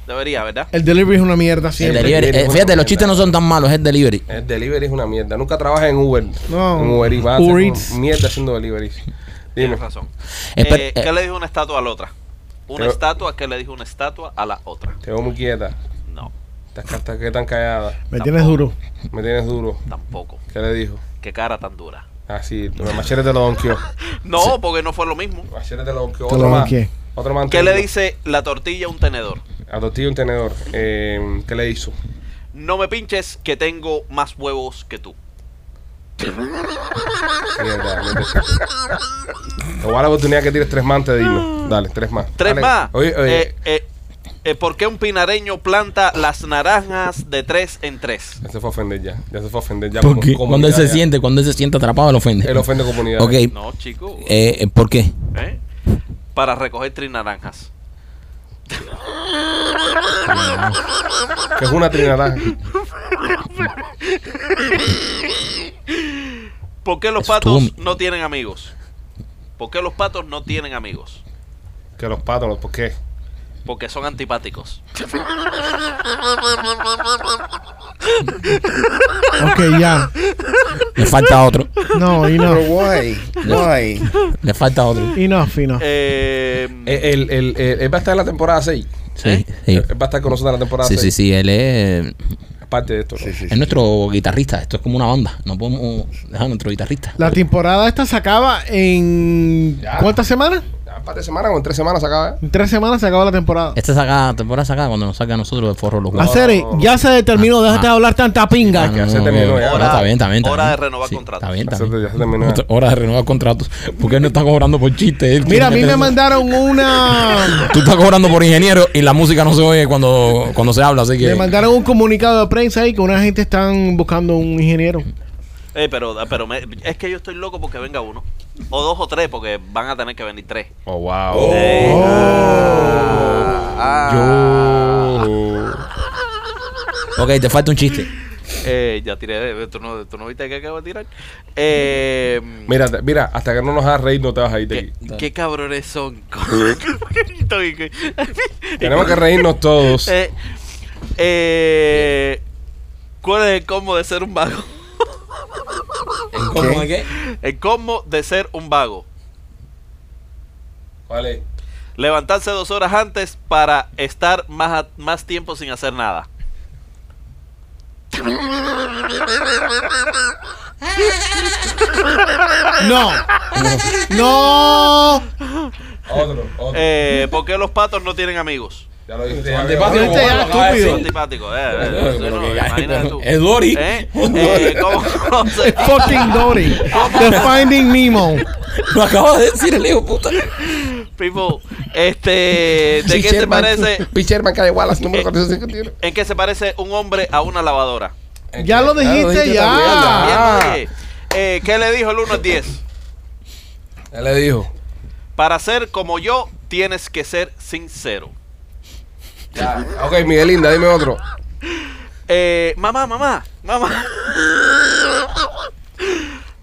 Debería, ¿verdad? El delivery es una mierda El siempre. delivery, delivery eh, fíjate, los chistes no son tan malos, es el delivery. El delivery es una mierda. Nunca trabajas en Uber. No. En Uber Eats. vas a Uber hacer Eats. Mierda haciendo delivery. Dime. Tienes razón. Eh, eh. ¿Qué le dijo una estatua a la otra? Una Pero- estatua que le dijo una estatua a la otra. Te veo muy quieta. No, Estás hasta que tan callada. Me tienes duro. Me tienes duro. tampoco. ¿Qué le dijo? Qué cara tan dura. Ah, sí. El machete te lo donkeó. No, porque no fue lo mismo. El machete te lo donkeó. Te Otro lo más. Otro más. ¿Qué le dice la tortilla a un tenedor? A tortilla un tenedor. Eh, ¿Qué le hizo? No me pinches que tengo más huevos que tú. Mierda, mierda. Te voy a dar la oportunidad que tires tres más antes de irme. Dale, tres más. Tres Dale. más. Oye, oye. Eh, eh, eh, ¿Por qué un pinareño planta las naranjas de tres en tres? Ya se fue a ofender ya. Ya se fue a ofender ya. ¿Por como qué? comunidad Cuando él se ya. siente, cuando él se siente atrapado, lo ofende. Él ofende comunidad. Ok, No, chico. eh, ¿por qué? ¿Eh? Para recoger trinaranjas. Que es una trinaranja. ¿Por qué los patos no tienen amigos? ¿Por qué los patos no tienen amigos? Que los patos, ¿por qué? Porque son antipáticos. Ok, ya. Le falta otro. No, enough. why? Why? Le falta otro. Enough, enough. Eh, Eh, El, el, el- él va a estar en la temporada 6. Sí, ¿Eh? sí. Él va a estar con nosotros en la temporada Sí, 6. sí, sí, él es, Aparte de esto. ¿no? Sí, sí, es sí. nuestro guitarrista. Esto es como una banda. No podemos dejar a nuestro guitarrista. La temporada esta se acaba en. Ya. ¿Cuántas semanas? Un par de semanas o en tres semanas se acaba. ¿eh? En tres semanas se acaba la temporada. Esta saca, temporada sacada cuando nos saca a nosotros de forro los juegos. Hacer, ya se determinó, déjate de hablar tanta pinga. ya se terminó ya. Hora, está bien, está bien. está Hora bien. de renovar contratos. Está bien, está bien. ya se terminó. ya. Hora de renovar contratos. Porque él no está cobrando por chistes. él Mira, a mí me mandaron una. Tú estás cobrando por ingeniero y la música no se oye cuando, cuando se habla, así que. Me mandaron un comunicado de prensa ahí que una gente están buscando un ingeniero. Eh, pero pero me- es que yo estoy loco porque venga uno. O dos o tres, porque van a tener que venir tres. Oh, wow. Eh, ah, Ok, te falta un chiste. eh, ya tiré. ¿Tú no, tú no viste que acabo de tirar? Eh, Mira, mira, hasta que no nos hagas reír no te vas a ir de ¿qué, aquí. qué cabrones son? Tenemos que reírnos todos. Eh, eh, ¿Cuál es el combo de ser un vago? ¿Cómo de qué? El de ser un vago. ¿Cuál es? Levantarse dos horas antes para estar más, a- más tiempo sin hacer nada. No. No. Otro, otro. Eh, ¿Por qué los patos no tienen amigos? Ya lo dijiste. Antipático ya, estúpido. Eh, eh, tú. Es Dory. ¿Eh? Eh, ¿cómo, se- Fucking Dory. The Finding Nemo. Lo acabas de decir el hijo puta. People, este, ¿de qué se parece? Picherman, calle Wallace, número 451. ¿En qué se parece un hombre a una lavadora? Ya lo dijiste, ya. Ah. Eh, ¿Qué le dijo el 1 al 10? Él le dijo. Para ser como yo, tienes que ser sincero. Ya. Ok, Miguelinda, dime otro. Eh, mamá, mamá, mamá.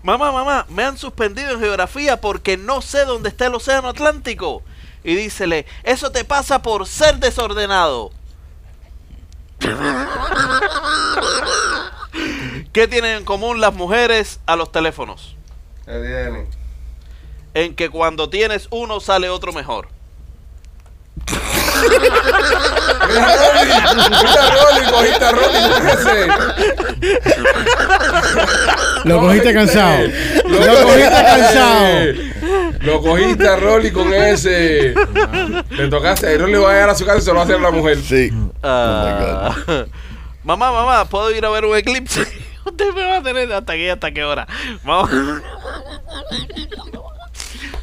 Mamá, mamá, me han suspendido en geografía porque no sé dónde está el océano Atlántico. Y dícele, eso te pasa por ser desordenado. ¿Qué tienen en común las mujeres a los teléfonos? En que cuando tienes uno sale otro mejor. Mira, Rolly, mira, Rolly, cogiste a Rolly con ese. Lo cogiste cansado. Lo Lo cogiste cansado. Lo cogiste a Rolly con ese. Le tocaste. Y Rolly va a llegar a su casa y se lo va a hacer a la mujer. Sí. Ah, mamá, mamá, ¿puedo ir a ver un eclipse? Usted me va a tener hasta aquí, hasta qué hora. Mamá,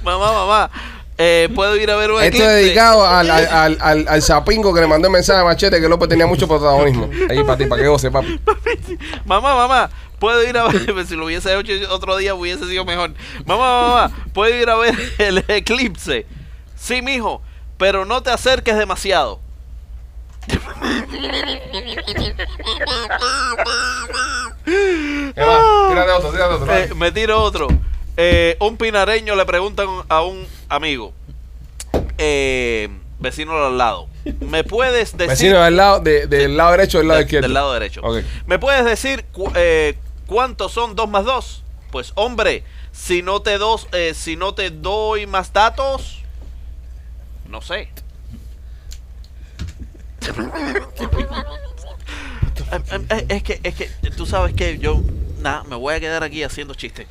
mamá, mamá, eh, ¿puedo ir a ver un Esto es dedicado al, al, al, al, al sapingo que le mandó el mensaje a Machete que López tenía mucho protagonismo. Ahí para ti, para que goce, papi. Mamá, mamá, ¿puedo ir a ver? Si lo hubiese hecho otro día hubiese sido mejor. Mamá, mamá, ¿puedo ir a ver el eclipse? Sí, mijo, pero no te acerques demasiado. ¿Qué más? Tírate otro, tírate otro. Eh, me tiro otro. Eh, un pinareño le pregunta a un amigo, eh, vecino al lado, ¿me puedes decir... Vecino del lado, de- del lado derecho o del lado de- izquierdo. Del lado derecho. ¿Me puedes decir cu- eh, cuántos son 2 más 2? Pues hombre, si no te dos, eh, si no te doy más datos, no sé. Em, em, es que, es que tú sabes que yo, nada, me voy a quedar aquí haciendo chistes.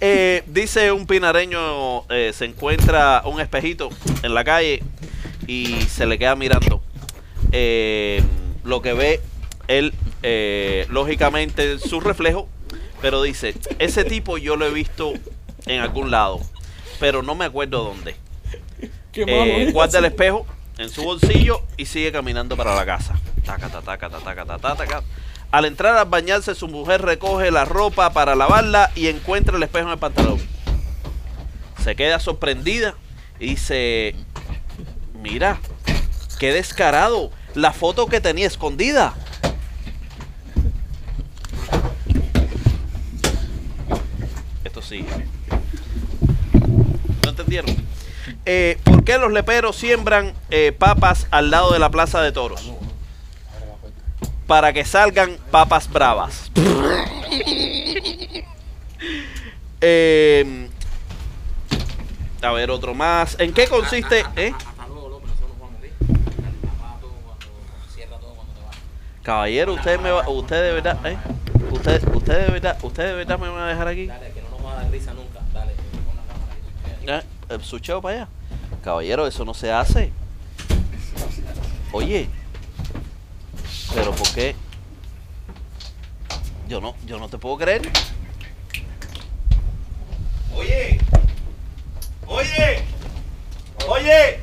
Eh, dice un pinareño, eh, se encuentra un espejito en la calle y se le queda mirando. Eh, lo que ve él, lógicamente, su reflejo, pero dice, ese tipo yo lo he visto en algún lado, pero no me acuerdo dónde. Guarda el espejo en su bolsillo y sigue caminando para la casa. Taca, ta, taca, ta, taca, ta, ta, taca. Al entrar a bañarse, su mujer recoge la ropa para lavarla y encuentra el espejo en el pantalón. Se queda sorprendida y dice, mira, qué descarado, la foto que tenía escondida. Esto sigue. ¿No entendieron? Eh, ¿Por qué los leperos siembran eh, papas al lado de la plaza de toros? Para que salgan papas bravas. Eh, a ver, otro más. ¿En qué consiste? eh? Caballero, usted me va, usted de verdad, ¿eh? Usted, usted de verdad, usted de verdad me va a dejar aquí. Dale, que no nos va a dar risa nunca. Dale, la cámara ahí. Eh, el sucheo para allá. Caballero, eso no se hace. Oye, pero ¿por qué? Yo no, yo no te puedo creer. Oye, oye, oye.